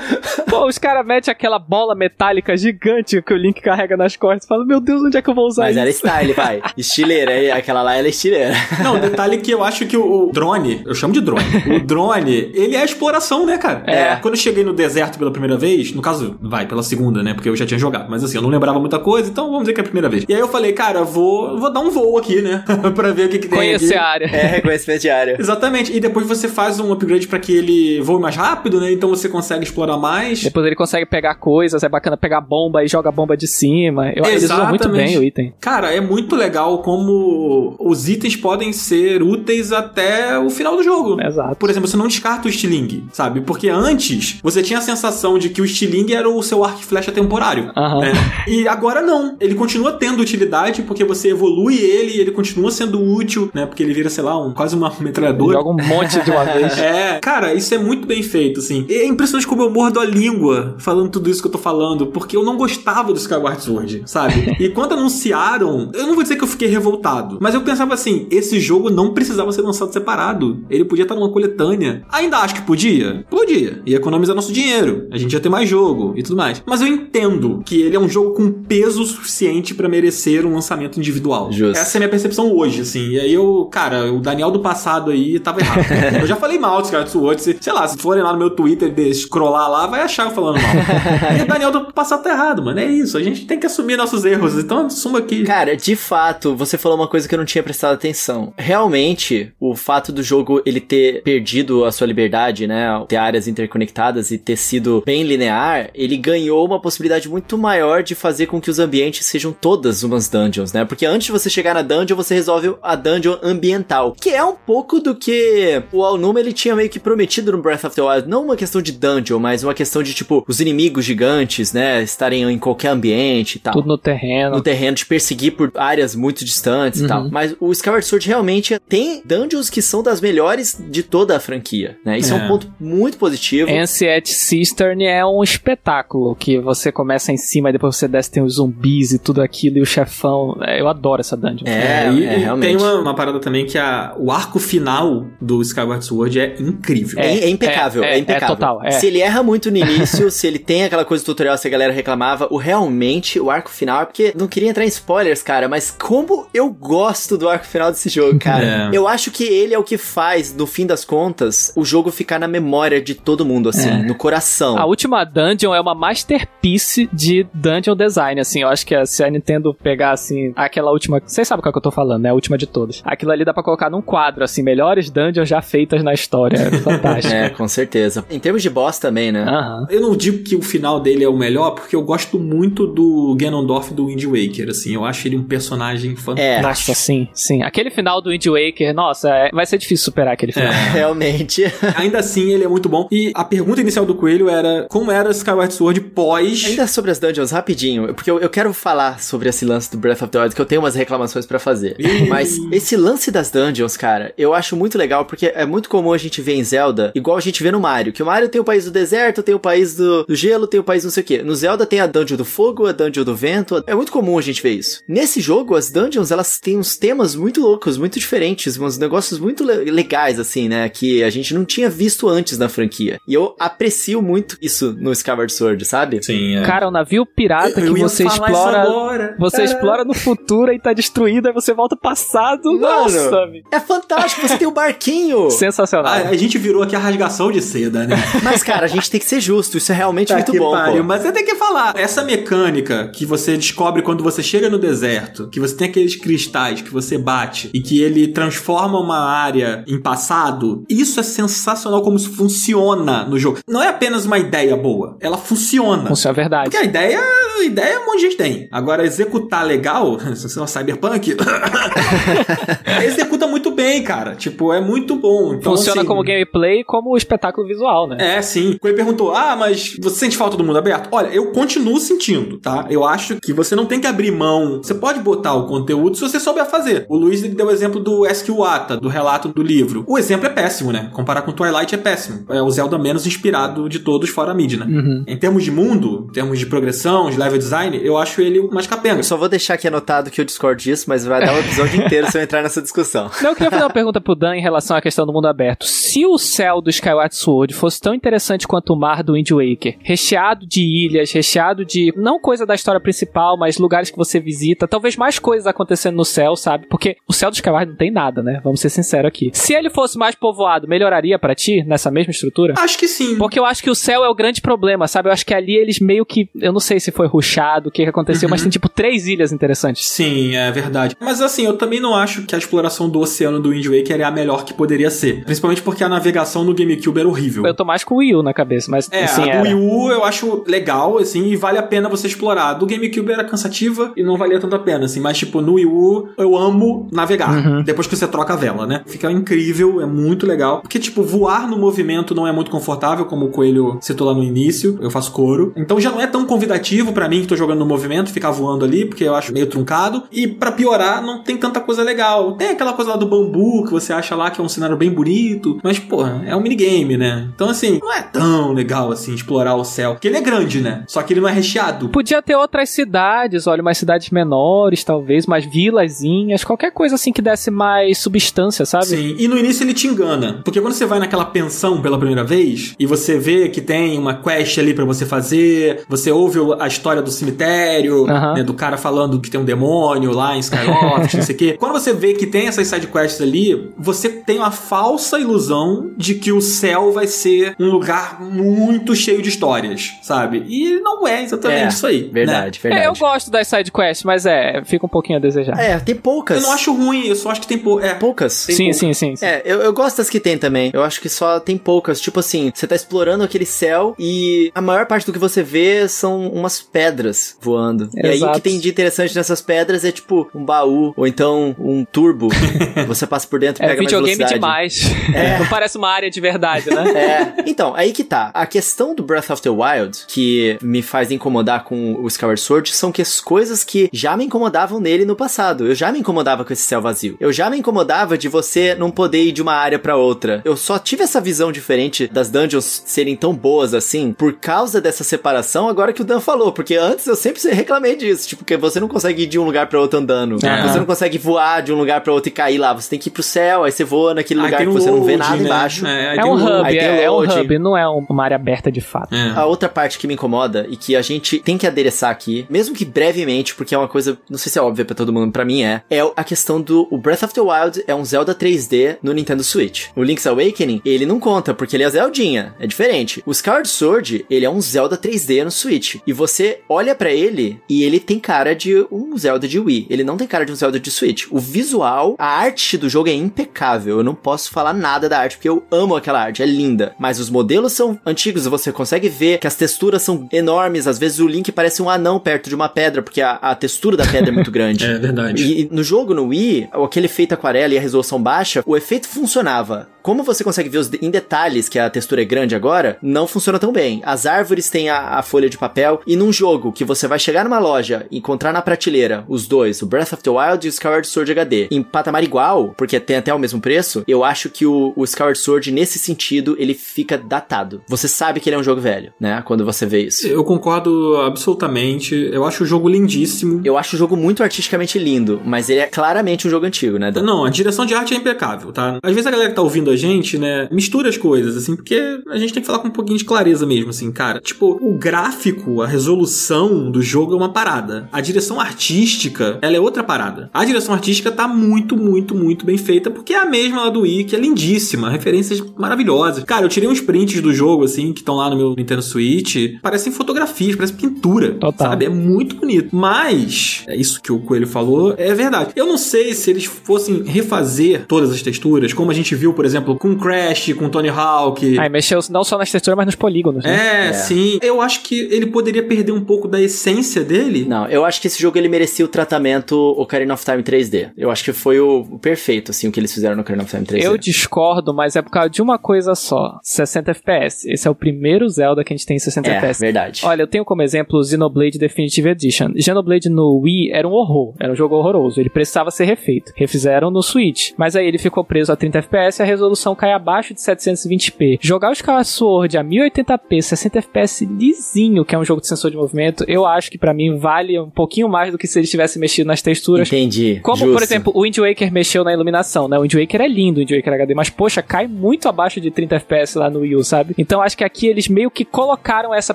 Pô, os caras metem aquela bola metálica gigante que o Link carrega nas costas e falam, meu Deus, onde é que eu vou usar Mas isso? era style, vai. Estileira, aí aquela lá ela é estileira. Não, o detalhe é que eu acho que o drone, eu chamo de drone, o drone, ele é exploração, né, cara? É. Quando eu cheguei no deserto pela primeira vez, no caso, vai, pela segunda, né, porque eu já tinha jogado, mas assim, eu não lembrava muita coisa, então vamos dizer que é a primeira vez. E aí eu falei, cara, vou, vou dar um voo aqui, né, pra ver o que que tem Conhecer a área. É, reconhecimento de área. Exatamente, e depois você faz um upgrade pra que ele voe mais rápido, né, então você consegue explorar mais. Depois ele consegue pegar coisas, é bacana pegar bomba e joga bomba de cima. Eu, eles usam muito bem o item. Cara, é muito legal como os itens podem ser úteis até o final do jogo. Exato. Por exemplo, você não descarta o estilingue, sabe? Porque antes você tinha a sensação de que o estilingue era o seu arco e flecha temporário. Né? E agora não. Ele continua tendo utilidade porque você evolui ele e ele continua sendo útil, né? Porque ele vira, sei lá, um, quase uma metralhadora. Joga um monte de uma vez. É, cara, isso é muito bem feito, assim. E É impressionante como eu mordo a língua língua falando tudo isso que eu tô falando, porque eu não gostava do Skyward Sword, sabe? e quando anunciaram, eu não vou dizer que eu fiquei revoltado, mas eu pensava assim, esse jogo não precisava ser lançado separado. Ele podia estar numa coletânea. Ainda acho que podia? Podia. Ia economizar nosso dinheiro. A gente ia ter mais jogo e tudo mais. Mas eu entendo que ele é um jogo com peso suficiente para merecer um lançamento individual. Justo. Essa é a minha percepção hoje, assim. E aí eu, cara, o Daniel do passado aí tava errado. eu já falei mal do Skyward Sword. Se, sei lá, se forem lá no meu Twitter de scrollar lá, vai achar eu falando mal. e o Daniel do passado tá errado, mano. É isso. A gente tem que assumir nossos erros. Então assuma aqui. Cara, de fato, você falou uma coisa que eu não tinha prestado atenção. Realmente, o fato do jogo ele ter perdido a sua liberdade, né, ter áreas interconectadas e ter sido bem linear, ele ganhou uma possibilidade muito maior de fazer com que os ambientes sejam todas umas dungeons, né? Porque antes de você chegar na dungeon, você resolve a dungeon ambiental, que é um pouco do que o Alnuma ele tinha meio que prometido no Breath of the Wild, não uma questão de dungeon, mas uma questão de tipo os inimigos gigantes, né, estarem em qualquer ambiente e tal. Tudo no terreno. no terreno, te perseguir por áreas muito distantes e Uhum. tal. Mas o Skyward Sword realmente tem dungeons que são das melhores de toda a franquia, né? Isso é, É. um ponto muito positivo. Ancient Cistern é um espetáculo que você começa em cima e depois você desce tem os zumbis e tudo aquilo e o chefão. É, Eu adoro essa dungeon. É, e, é, e realmente. tem uma, uma parada também que a, o arco final do Skyward Sword é incrível. É, é impecável, é, é, é impecável. total, é. Se ele erra muito no início, se ele tem aquela coisa do tutorial, se a galera reclamava, o realmente, o arco final, é porque não queria entrar em spoilers, cara, mas como eu gosto do arco final desse jogo, cara. É. Eu acho que ele é o que faz, no fim das contas, o jogo ficar na memória de todo mundo, assim, É. no coração. A última dungeon é uma masterpiece de dungeon design, assim. Eu acho que se a Nintendo pegar, assim, aquela última. Vocês sabem qual que eu tô falando, né? A última de todas. Aquilo ali dá pra colocar num quadro, assim, melhores dungeons já feitas na história. É fantástico. É, com certeza. Em termos de boss também, né? Aham. Eu não digo que o final dele é o melhor, porque eu gosto muito do Ganondorf do Wind Waker, assim. Eu acho ele um personagem fantástico. É. Nossa, sim, sim. Aquele final do Wind Waker, nossa, é- vai ser difícil superar aquele final. Realmente. Ainda assim, ele é muito bom. E a pergunta inicial do Coelho era como era Skyward Sword pós... Ainda sobre as dungeons, rapidinho, porque eu, eu quero falar sobre esse lance do Breath of the Wild, que eu tenho umas reclamações pra fazer. Mas esse lance das dungeons, cara, eu acho muito legal, porque é muito comum a gente ver em Zelda, igual a gente vê no Mario, que o Mario tem o país do deserto, tem o país do, do gelo, tem o país não sei o quê. No Zelda tem a dungeon do fogo, a dungeon do vento, é muito comum a gente ver isso. Nesse jogo, as dungeons, elas têm uns temas muito loucos, muito diferentes, uns negócios muito le- legais, assim, né, que a gente não tinha visto antes na franquia. E eu aprecio muito isso no Skyward Sword, sabe? Sim, é. Cara, o navio pirata Eu que você explora. agora. Você Caralho. explora no futuro e tá destruído, aí você volta passado. Mano. Nossa. É fantástico, você tem o barquinho. sensacional. Ah, a gente virou aqui a rasgação de seda, né? Mas, cara, a gente tem que ser justo, isso é realmente Tá muito bom, pariu. pô. Mas você tem que falar, essa mecânica que você descobre quando você chega no deserto, que você tem aqueles cristais que você bate e que ele transforma uma área em passado, isso é sensacional como isso funciona no jogo. Não é apenas uma ideia boa, ela funciona. Funciona a verdade. Porque a ideia, a ideia um monte de gente tem. Agora, executar legal, se você é um cyberpunk, executa muito bem, cara. Tipo, é muito bom. Então, Funciona assim, como gameplay e como espetáculo visual, né? é, sim. Ele perguntou: Ah, mas você sente falta do mundo aberto? Olha, eu continuo sentindo, tá? Eu acho que você não tem que abrir mão. Você pode botar o conteúdo se você souber fazer. O Luiz ele deu o exemplo do Ask Wata, do relato do livro. O exemplo é péssimo, né? Comparar com Twilight é péssimo. É o Zelda menos inspirado de todos, fora a mídia, né? Uhum. Em termos de mundo, em termos de progressão, de level design, eu acho ele o mais capenga. Eu só vou deixar aqui anotado que eu discordo disso, mas vai dar um episódio inteiro se eu entrar nessa discussão. Não, eu queria fazer uma pergunta pro Dan em relação à questão do mundo aberto. Se o céu do Skyward Sword fosse tão interessante quanto o mar do Wind Waker, recheado de ilhas, recheado de não coisa da história principal, mas lugares que você visita, talvez mais coisas acontecendo no céu, sabe? Porque o céu do Skyward não tem nada, né? Vamos ser sinceros aqui. Se ele fosse mais povoado, melhoraria pra ti nessa mesma estrutura? Acho que sim. Porque eu acho que o céu é o grande problema, sabe? Eu acho que ali eles meio que. Eu não sei se foi ruxado, o que, que aconteceu, mas tem tipo três ilhas interessantes. Sim, é verdade. Mas assim, eu também não acho que a exploração do oceano do Wind Waker é a melhor que poderia ser. Principalmente porque a navegação no GameCube era horrível. Eu tô mais com o Wii U na cabeça, mas É, assim, a do. Wii U eu acho legal, assim, e vale a pena você explorar. Do GameCube era cansativa e não valia tanto a pena, assim. Mas, tipo, no Wii U eu amo navegar. Uhum. Depois que você troca a vela, né? Fica incrível, é muito legal. Porque, tipo, voar no movimento não é muito confortável, como o Coelho citou lá no início. Eu faço couro. Então já não é tão convidativo pra mim que tô jogando no movimento, ficar voando ali, porque eu acho meio truncado. E pra piorar, não tem tanta coisa legal. Tem aquela coisa lá do bambu que você acha lá que é um cenário bem bonito. Mas, porra, é um minigame, né? Então, assim, não é tão legal assim, explorar o céu. Porque ele é grande, né? Só que ele não é recheado. Podia ter outras cidades, olha, umas cidades menores, talvez, mais vilazinhas, qualquer coisa assim que desse mais substância, sabe? Sim, e no início ele te engana. Porque quando você vai naquela pensão pela primeira vez e você vê que tem uma quest ali para você fazer, você ouve a história do cemitério, Aham. né, do cara falando que tem um demônio lá em Skyloft, não sei o quê. Quando você vê que tem essas sidequests ali, você tem uma falsa ilusão de que o céu vai ser um lugar muito cheio de histórias, sabe? E não é exatamente É, isso aí. né? Verdade, É, eu verdade. gosto das side quests, mas é, fica um pouquinho a desejar. É, tem poucas. Eu não acho ruim, eu só acho que tem pou... é, poucas. tem sim, pouco. sim, sim, sim. É, eu, eu gosto das que tem também. Eu acho que só tem poucas. Tipo assim, você tá explorando aquele céu e a maior parte do que você vê são umas pedras voando. E aí o Exato. que tem de interessante nessas pedras é tipo um baú ou então um turbo. você passa por dentro e É pega mais videogame velocidade. demais. Não parece uma área de verdade, né? É, então, aí que tá. A questão do Breath of the Wild, que me faz incomodar com o Skyward Sword, são que as coisas que já me incomodavam nele no passado. Eu já me incomodava com esse céu vazio. Eu já me incomodava de você não poder ir de uma área pra outra. Eu só tive essa visão diferente das dungeons serem tão boas assim por causa dessa separação, agora que o Dan falou. Porque antes eu sempre reclamei disso. Tipo, que você não consegue ir de um lugar pra outro andando. É. Você não consegue voar de um lugar pra outro e cair lá. Você tem que ir pro céu, aí você voa naquele Aí lugar que você não vê load, nada né? embaixo. É, É um load. hub, é, é um load. hub, não é uma área aberta de fato. É. A outra parte que me incomoda e que a gente tem que adereçar aqui, mesmo que brevemente, porque é uma coisa, não sei se é óbvia pra todo mundo, pra mim é, é a questão do o Breath of the Wild é um Zelda 3D no Nintendo Switch. O Link's Awakening, ele não conta, porque ele é Zeldinha, é diferente. O Skyward Sword, ele é um Zelda 3D no Switch. E você olha pra ele e ele tem cara de um Zelda de Wii. Ele não tem cara de um Zelda de Switch. O visual, a arte do jogo é impecável. Eu não posso falar nada da arte, porque eu amo aquela arte, é linda. Mas os modelos são antigos, você consegue ver que as texturas são enormes. Às vezes o Link parece um anão perto de uma pedra, porque a, a textura da pedra é muito grande. É verdade. E no jogo, no Wii, aquele efeito aquarela e a resolução baixa, o efeito funcionava. Como você consegue ver os de- em detalhes que a textura é grande agora, não funciona tão bem. As árvores têm a, a folha de papel, e num jogo que você vai chegar numa loja e encontrar na prateleira os dois, o Breath of the Wild e o Skyward Sword HD, em patamar igual, porque tem até o mesmo preço, eu acho que o, o Skyward Sword, nesse sentido, ele fica datado. Você sabe que ele é um jogo velho, né? Quando você vê isso. Eu concordo absolutamente. Eu acho o jogo lindíssimo. Eu acho o jogo muito artisticamente lindo, mas ele é claramente um jogo antigo, né? Dan? Não, a direção de arte é impecável, tá? Às vezes a galera que tá ouvindo a gente, né, mistura as coisas, assim, porque a gente tem que falar com um pouquinho de clareza mesmo, assim, cara. Tipo, o gráfico, a resolução do jogo é uma parada. A direção artística, ela é outra parada. A direção artística tá muito, muito, muito bem feita, porque é a mesma lá do Wii, que é lindíssima, referências maravilhosas. Cara, eu tirei uns prints do jogo, assim, que estão lá no meu Nintendo Switch, parecem fotografias, parece pintura, Total. sabe? É muito bonito. Mas, é isso que o Coelho falou, é verdade. Eu não sei se eles fossem refazer todas as texturas, como a gente viu, por exemplo, com Crash, com Tony Hawk. Aí mexeu não só nas texturas, mas nos polígonos. né? É, É. sim. Eu acho que ele poderia perder um pouco da essência dele. Não, eu acho que esse jogo ele merecia o tratamento Ocarina of Time 3D. Eu acho que foi o, o perfeito, assim, o que eles fizeram no Ocarina of Time 3D. Eu discordo, mas é por causa de uma coisa só: 60 FPS. Esse é o primeiro Zelda que a gente tem em 60 É, FPS. verdade. Olha, eu tenho como exemplo o Xenoblade Definitive Edition. Xenoblade no Wii era um horror, era um jogo horroroso, ele precisava ser refeito. Refizeram no Switch, mas aí ele ficou preso a 30 FPS e a resolução cai abaixo de 720p. Jogar o Skyward Sword a 1080p, 60 FPS lisinho, que é um jogo de sensor de movimento, eu acho que pra mim vale um pouquinho mais do que se eles tivessem mexido nas texturas. Entendi. Como, Justo. por exemplo, o Wind Waker mexeu na iluminação, né? O Wind Waker é lindo, o Wind Waker HD, mas, poxa, cai muito abaixo de 30 FPS lá no Wii U, sabe? Então, acho que aqui eles meio que colocaram essa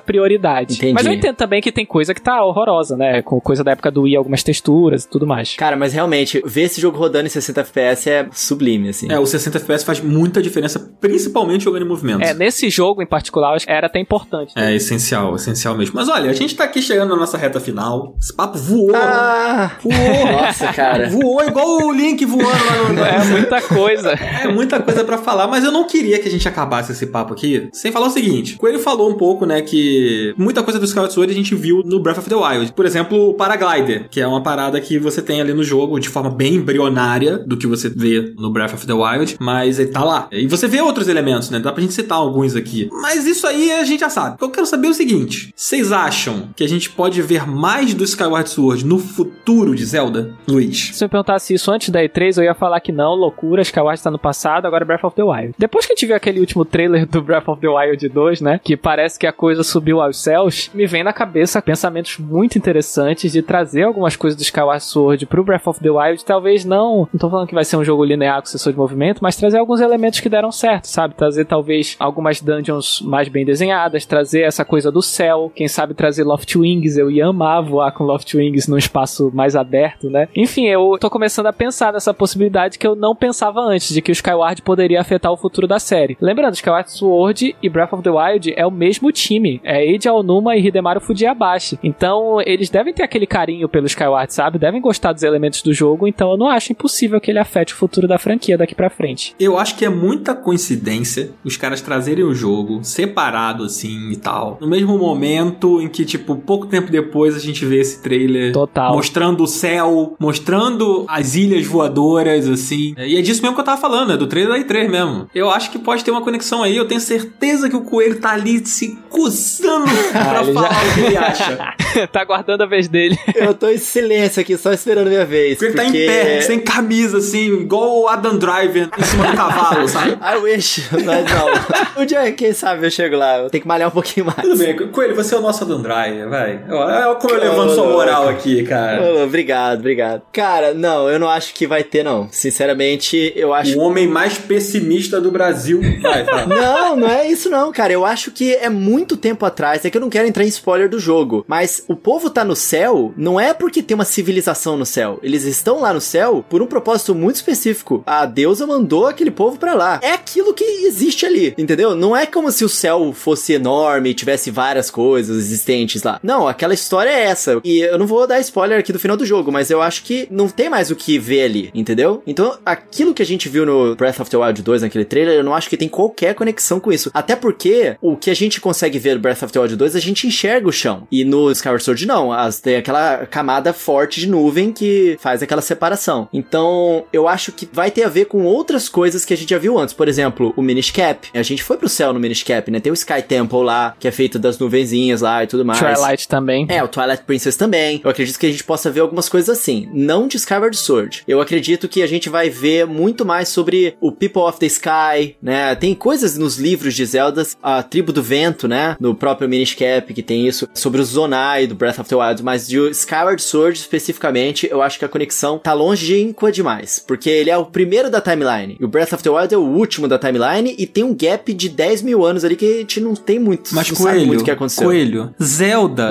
prioridade. Entendi. Mas eu entendo também que tem coisa que tá horrorosa, né? Com coisa da época do Wii, algumas texturas e tudo mais. Cara, mas realmente, ver esse jogo rodando em 60 FPS é sublime, assim. É, o 60 FPS faz muita diferença, principalmente jogando em movimento. É, nesse jogo em particular, acho que era até importante. É essencial, essencial mesmo. Mas olha, a gente tá aqui chegando na nossa reta final. Esse papo voou. Ah! Voou. Nossa, cara. Voou igual o Link voando lá no. É muita coisa. É muita coisa pra falar, mas eu não queria que a gente acabasse esse papo aqui sem falar o seguinte. O Coelho falou um pouco, né, que muita coisa do Skyward Sword a gente viu no Breath of the Wild. Por exemplo, o Paraglider, que é uma parada que você tem ali no jogo de forma bem embrionária do que você vê no Breath of the Wild, mas ele tá lá. E você vê outros elementos, né? Dá pra gente citar alguns aqui. Mas isso aí a gente já sabe. Eu quero saber o seguinte: vocês acham que a gente pode ver mais do Skyward Sword no futuro de Zelda, Luiz? Se eu perguntasse isso antes da E3, eu ia falar que não, loucura, Skyward tá no passado, agora é Breath of the Wild. Depois que gente viu aquele último trailer do Breath of the Wild 2, né, que parece que a coisa subiu aos céus, me vem na cabeça pensamentos muito interessantes de trazer algumas coisas do Skyward Sword pro Breath of the Wild, talvez não, não tô falando que vai ser um jogo linear com sessão de movimento, mas trazer alguns elementos que deram certo, sabe? Trazer talvez algumas dungeons mais bem desenhadas, trazer essa coisa do céu, quem sabe trazer Loft Wings, eu ia amar voar com Loft Wings num espaço mais aberto, né? Enfim, eu tô começando a pensar nessa possibilidade que eu não pensava antes, de que o Skyward poderia afetar o futuro da série. Lembrando, Skyward Sword e Breath of the Wild é o mesmo time, é Eiji Aonuma e Hidemaru Fujiabashi. Então, eles devem ter aquele carinho pelo Skyward, sabe? Devem gostar dos elementos do jogo, então eu não acho impossível que ele afete o futuro da franquia daqui pra frente. Eu acho que é muita coincidência os caras trazerem o jogo separado assim e tal, no mesmo momento em que, tipo, pouco tempo depois a gente vê esse trailer Total. mostrando o céu, mostrando as ilhas voadoras, assim. E é disso mesmo que eu tava falando, é do trailer da E3 mesmo. Eu acho que pode ter uma conexão aí, eu tenho certeza que o coelho tá ali se coçando pra ele falar já- o que ele acha. tá aguardando a vez dele. Eu tô em silêncio aqui, só esperando minha vez. Porque ele tá em porque- pé, sem camisa, assim, igual o Adam Driver em cima do cavalo, sabe? I wish, mas não. Um dia, quem sabe, eu chego lá. Eu tenho que malhar um pouquinho mais. Tudo bem, Coelho, você é o nosso Adam Driver, vai. Olha como eu levanto sua moral aqui, cara. Obrigado, obrigado. Cara, não, eu não acho que vai ter, não. Sinceramente, eu acho O homem mais pessimista do Brasil. Vai, fala. Não, não é isso não, cara. Eu acho que é muito tempo atrás, é que eu não quero entrar em spoiler do jogo, mas o povo tá no céu não é porque tem uma civilização no céu. Eles estão lá no céu por um propósito muito específico. A deusa mandou aquele povo pra lá. É aquilo que existe ali, entendeu? Não é como se o céu fosse enorme e tivesse várias coisas existentes lá. Não, aquela história é essa. E eu não vou dar spoiler aqui do final do jogo, mas eu acho que não tem mais o que ver ali, entendeu? Então, aquilo que a gente viu no Breath of the Wild 2, naquele trailer, eu não acho que tem qualquer conexão com isso. Até porque o que a gente consegue ver no Breath of the Wild 2, a gente enxerga o chão. E no Skyward Sword, não. As, tem aquela camada forte de nuvem que faz aquela separação. Então, eu acho que vai ter a ver com outras coisas que a gente já viu antes. Por exemplo, o Minish Cap. A gente foi pro céu no Minish Cap, né? Tem o Sky Temple lá, que é feito das nuvenzinhas lá e tudo mais. Twilight também. É, o Twilight Princess também. Eu acredito que a gente possa ver algumas coisas assim. Não de Skyward Sword. Eu acredito que a gente vai ver muito mais sobre o People of the Sky, né? Tem coisas nos livros de Zelda, a Tribo do Vento, né? No próprio Minish Cap que tem isso. Sobre o Zonai do Breath of the Wild. Mas de Skyward Sword especificamente, eu acho que a conexão tá longínqua demais. Porque ele é o primeiro da timeline. E o Breath of the Wild é o último da timeline. E tem um gap de 10 mil anos ali que a gente não tem muito. Mas não sabe Coelho, muito o que aconteceu. Coelho, Zelda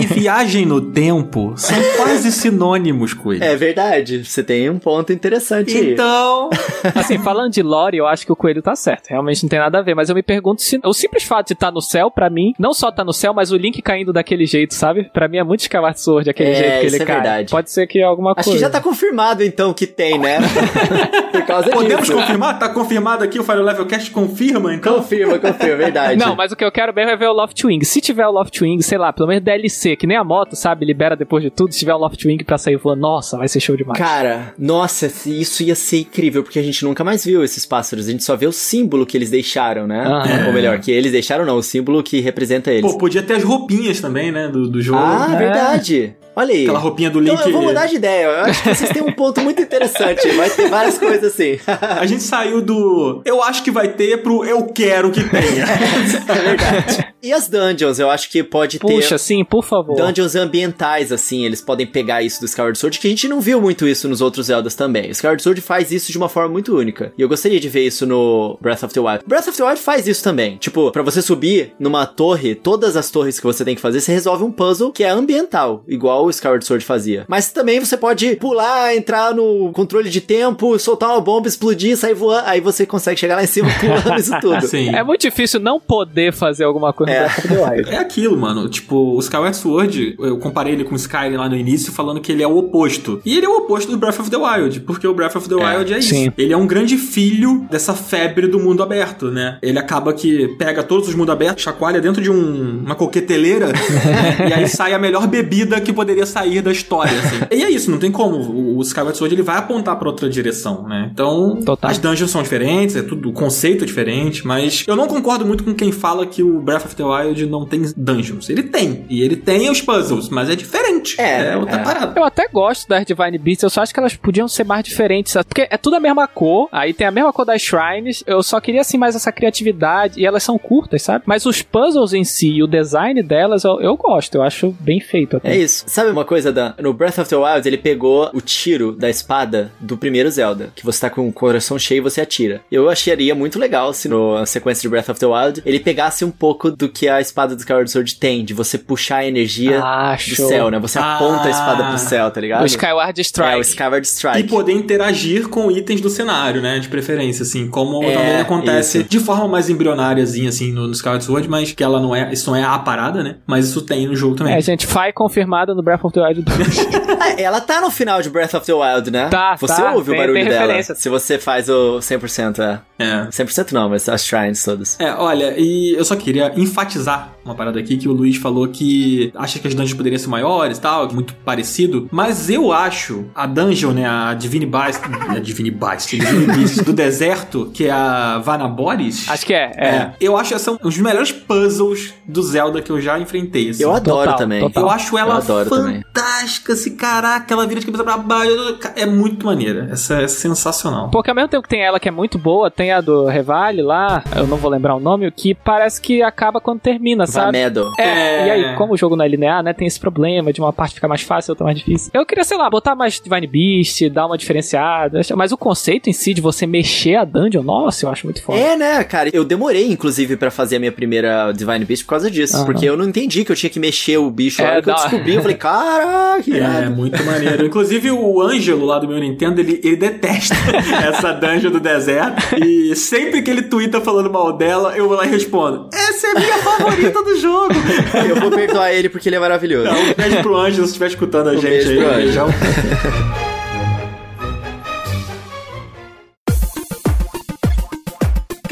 e viagem no tempo são quase sinônimos, Coelho. É verdade, você tem um ponto interessante aí. Então, Assim, falando de lore, eu acho que o coelho tá certo. Realmente não tem nada a ver. Mas eu me pergunto se o simples fato de estar no céu, pra mim, não só tá no céu, mas o Link caindo daquele jeito, sabe? Pra mim é muito Skyward Sword, aquele É, jeito que isso ele é cai. verdade. Pode ser que alguma Acho coisa. que já tá confirmado então que tem, né? Por causa podemos disso. confirmar? Tá confirmado aqui, o Fire Level Cast confirma, então? Confirma, confirma, verdade. Não, mas o que eu quero mesmo é ver o Loft Wing. Se tiver o Loft Wing, sei lá, pelo menos DLC, que nem a moto, sabe? Libera depois de tudo. Se tiver o Loft Wing pra sair voando, nossa, vai ser show demais. Cara, nossa, isso ia ser incrível, porque a gente nunca mais viu esses pássaros. A gente só vê o símbolo que eles deixaram, né? Aham. Ou melhor, que eles deixaram não, o símbolo que representa eles. Pô, podia ter as roupinhas também, né, do, do jogo. ah, É. verdade. Olha aí. Aquela roupinha do Link. Então eu vou mudar de ideia. Eu acho que vocês têm um ponto muito interessante. Vai ter várias coisas assim. A gente saiu do eu acho que vai ter pro eu quero que tenha. é verdade. E as dungeons, eu acho que pode ter. Puxa, sim, por favor. Dungeons ambientais, assim, eles podem pegar isso do Skyward Sword, que a gente não viu muito isso nos outros Zeldas também. O Skyward Sword faz isso de uma forma muito única. E eu gostaria de ver isso no Breath of the Wild. Breath of the Wild faz isso também. Tipo, pra você subir numa torre, todas as torres que você tem que fazer, você resolve um puzzle que é ambiental, igual o Skyward Sword fazia. Mas também você pode pular, entrar no controle de tempo, soltar uma bomba, explodir, sair voando, aí você consegue chegar lá em cima pulando isso tudo. Sim. É muito difícil não poder fazer alguma coisa É. no Breath of the Wild. É aquilo, mano. Tipo, o Skyward Sword, eu comparei ele com o Skyrim lá no início, falando que ele é o oposto. E ele é o oposto do Breath of the Wild, porque o Breath of the Wild é, isso. sim. Ele é um grande filho dessa febre do mundo aberto, né? Ele acaba que pega todos os mundos abertos, chacoalha dentro de um- uma coqueteleira, e aí sai a melhor bebida que poderia poderia sair da história, assim. e é isso, não tem como. O, o Skyward Sword ele vai apontar pra outra direção, né? Então, Total. as dungeons são diferentes, é tudo, o conceito é diferente, mas eu não concordo muito com quem fala que o Breath of the Wild não tem dungeons. Ele tem. E ele tem os puzzles, mas é diferente. É, outra é. parada. Eu até gosto das Divine Beasts, eu só acho que elas podiam ser mais diferentes, sabe? porque é tudo a mesma cor, aí tem a mesma cor das shrines, eu só queria assim mais essa criatividade, e elas são curtas, sabe? Mas os puzzles em si e o design delas eu, eu gosto, eu acho bem feito até. É isso. Sabe uma coisa, Dan? No Breath of the Wild, ele pegou o tiro da espada do primeiro Zelda, que você tá com o coração cheio e você atira. Eu acharia muito legal se no- na sequência de Breath of the Wild ele pegasse um pouco do que a espada do Skyward Sword tem, de você puxar a energia Ah, do céu, né? Você aponta a espada Ah. pro céu, tá ligado? O Skyward Strike. É, o Skyward E Strike. poder interagir com itens do cenário, né? De preferência, assim. Como É, também acontece isso. de forma mais embrionáriazinha, assim, no, no Skyward Sword, mas que ela não é. Isso não é a parada, né? Mas isso tem no jogo também. É, gente, Fai confirmada no Breath of the Wild 2. Ah, ela tá no final de Breath of the Wild, né? Tá, Você tá, ouve o tem- barulho tem dela. referência. Se você faz o 100%, é. É. 100% não, mas as shrines todas. É, olha, e eu só queria enfatizar uma parada aqui que o Luiz falou que acha que as dungeons poderiam ser maiores e tal, muito parecido, mas eu acho a dungeon, né, a Divine Beast, a Divine Beast, a Divine Beast do deserto, que é a Vanaboris. Acho que é, é. É, eu acho essa um dos melhores puzzles do Zelda que eu já enfrentei. assim. Eu adoro Total, também. total. Eu acho ela Eu. Fantástica, assim, caraca, ela vira de cabeça pra baixo. É muito maneira. Essa é sensacional. Porque ao mesmo tempo que tem ela que é muito boa, tem a do Revale lá, eu não vou lembrar o nome, que parece que acaba quando termina, sabe? Vamedo. É, É. e aí, como o jogo não é linear, né, tem esse problema de uma parte ficar mais fácil, outra mais difícil. Eu queria, sei lá, botar mais Divine Beast, dar uma diferenciada, mas o conceito em si de você mexer a dungeon, nossa, eu acho muito foda. É, né, cara? Eu demorei, inclusive, pra fazer a minha primeira Divine Beast por causa disso. Aham. Porque eu não entendi que eu tinha que mexer o bicho. É, a hora que eu descobri, eu falei, caraca, que É, irado. muito maneiro. Inclusive, o Ângelo lá do meu Nintendo, ele, ele detesta essa dungeon do deserto. E sempre que ele twitta falando mal dela, eu vou lá e respondo: Essa é a minha favorita do jogo. Eu vou perdoar ele porque ele é maravilhoso. Então, um beijo pro Ângelo se estiver escutando a Um gente aí. Beijão.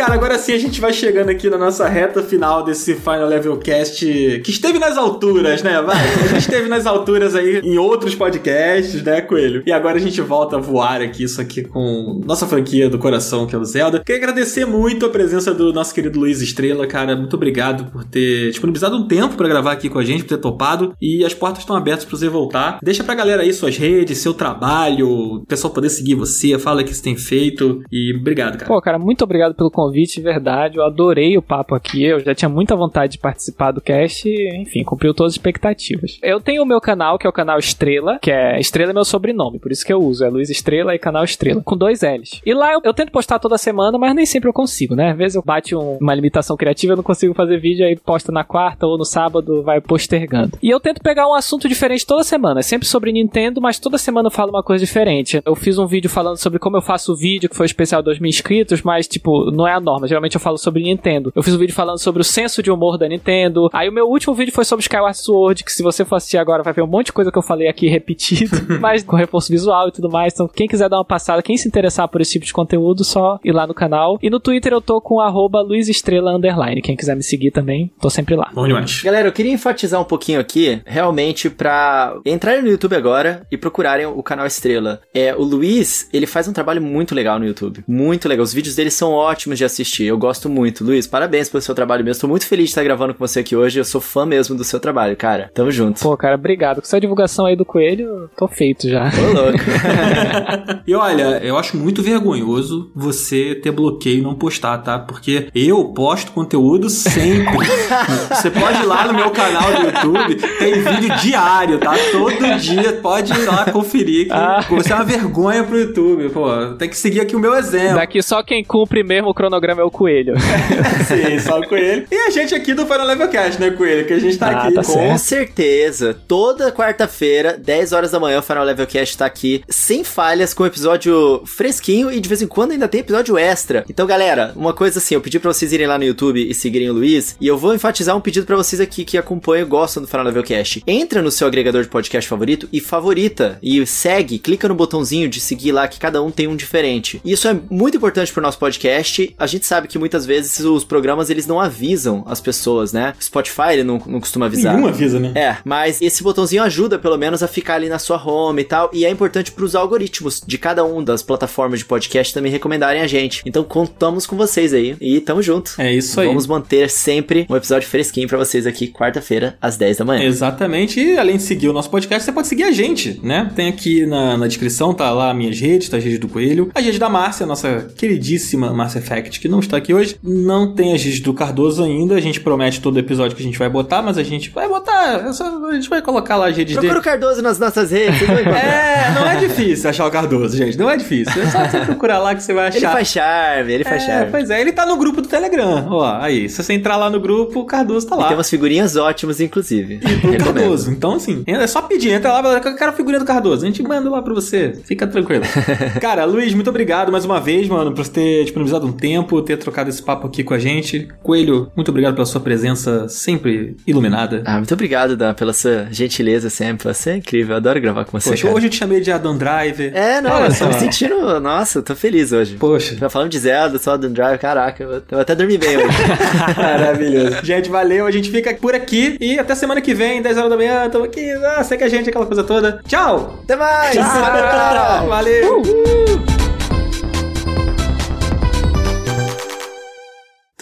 Cara, agora sim a gente vai chegando aqui na nossa reta final desse Final Level Cast, que esteve nas alturas, né? Vai, a gente esteve nas alturas aí em outros podcasts, né, Coelho? E agora a gente volta a voar aqui, isso aqui com nossa franquia do coração, que é o Zelda. Queria agradecer muito a presença do nosso querido Luiz Estrela, cara. Muito obrigado por ter disponibilizado um tempo pra gravar aqui com a gente, por ter topado. E as portas estão abertas pra você voltar. Deixa pra galera aí suas redes, seu trabalho, o pessoal poder seguir você, fala o que você tem feito. E obrigado, cara. Pô, cara, muito obrigado pelo convite, de verdade. Eu adorei o papo aqui. Eu já tinha muita vontade de participar do cast e, enfim, cumpriu todas as expectativas. Eu tenho o meu canal, que é o canal Estrela, que é Estrela é meu sobrenome, por isso que eu uso. É Luiz Estrela e canal Estrela, com dois L's. E lá eu, eu tento postar toda semana, mas nem sempre eu consigo, né? Às vezes eu bate um- uma limitação criativa, eu não consigo fazer vídeo, aí posta na quarta ou no sábado, vai postergando. E eu tento pegar um assunto diferente toda semana. É sempre sobre Nintendo, mas toda semana eu falo uma coisa diferente. Eu fiz um vídeo falando sobre como eu faço o vídeo, que foi o especial 2 mil inscritos, mas, tipo, não é a norma. Geralmente eu falo sobre Nintendo. Eu fiz um vídeo falando sobre o senso de humor da Nintendo. Aí o meu último vídeo foi sobre Skyward Sword, que se você for assistir agora vai ver um monte de coisa que eu falei aqui repetido, mas com reforço visual e tudo mais. Então, quem quiser dar uma passada, quem se interessar por esse tipo de conteúdo, só ir lá no canal. E no Twitter eu tô com arroba luizestrela underline. Quem quiser me seguir também, tô sempre lá. Bom demais. Galera, eu queria enfatizar um pouquinho aqui, realmente, pra entrarem no YouTube agora e procurarem o canal Estrela. É, o Luiz, ele faz um trabalho muito legal no YouTube. Muito legal. Os vídeos dele são ótimos de assistir. Eu gosto muito. Luiz, parabéns pelo seu trabalho mesmo. Tô muito feliz de estar gravando com você aqui hoje. Eu sou fã mesmo do seu trabalho, cara. Tamo junto. Pô, cara, obrigado. Com essa divulgação aí do coelho, tô feito já. Ô, louco. E olha, eu acho muito vergonhoso você ter bloqueio e não postar, tá? Porque eu posto conteúdo sempre. você pode ir lá no meu canal do YouTube, tem vídeo diário, tá? Todo dia pode ir lá conferir. Que Ah. Você é uma vergonha pro YouTube, pô. Tem que seguir aqui o meu exemplo. Daqui só quem cumpre mesmo o cronograma é o coelho. Sim, só o Coelho. E a gente aqui do Final Level Cast, né, Coelho? Que a gente tá Ah, aqui tá com Com certeza. Toda quarta-feira, 10 horas da manhã, o Final Level Cast tá aqui, sem falhas, com episódio fresquinho e de vez em quando ainda tem episódio extra. Então, galera, uma coisa assim, eu pedi pra vocês irem lá no YouTube e seguirem o Luiz, e eu vou enfatizar um pedido pra vocês aqui que acompanham e gostam do Final Level Cast. Entra no seu agregador de podcast favorito e favorita, e segue, clica no botãozinho de seguir lá, que cada um tem um diferente. Isso é muito importante pro nosso podcast, A gente sabe que muitas vezes os programas eles não avisam as pessoas, né? Spotify ele não, não costuma avisar. Nenhum avisa, né? É, mas esse botãozinho ajuda pelo menos a ficar ali na sua home e tal. E é importante para os algoritmos de cada um das plataformas de podcast também recomendarem a gente. Então contamos com vocês aí e tamo junto. É isso aí. Vamos manter sempre um episódio fresquinho para vocês aqui quarta-feira às 10 da manhã. Exatamente. E além de seguir o nosso podcast, você pode seguir a gente, né? Tem aqui na, na descrição, tá lá minhas redes, tá a rede do Coelho, a rede da Márcia, nossa queridíssima Márcia Effect, que não está aqui hoje. Não tem a rede do Cardoso ainda. A gente promete todo episódio que a gente vai botar, mas a gente vai botar. A gente vai colocar lá a rede Procura dele. o Cardoso nas nossas redes. É, não é difícil achar o Cardoso, gente. Não é difícil. É só você procurar lá que você vai achar. Ele faz charme, ele faz é, charme. pois é, ele tá no grupo do Telegram. Ó, aí, se você entrar lá no grupo, o Cardoso tá lá. E tem umas figurinhas ótimas, inclusive. E do Cardoso. Então, assim, é só pedir, entra lá, eu quero a figurinha do Cardoso. A gente manda lá pra você. Fica tranquilo. Cara, Luiz, muito obrigado mais uma vez, mano, por você ter disponibilizado um tempo, ter trocado esse papo aqui com a gente. Coelho, muito obrigado pela sua presença sempre iluminada. Ah, muito obrigado, Dan, pela sua gentileza sempre. Você é incrível, eu adoro gravar com você. Poxa, cara. hoje eu te chamei de Adam Driver. É, não, Olha eu só. tô me sentindo. Nossa, tô feliz hoje. Poxa. Tá falando de Zelda, só do Drive, caraca, eu, até dormi bem hoje. Maravilhoso. Gente, valeu. A gente fica por aqui e até semana que vem, 10 horas da manhã. Tamo aqui. Ah, segue a gente, aquela coisa toda. Tchau! Até mais! Tchau! Valeu! Tururu,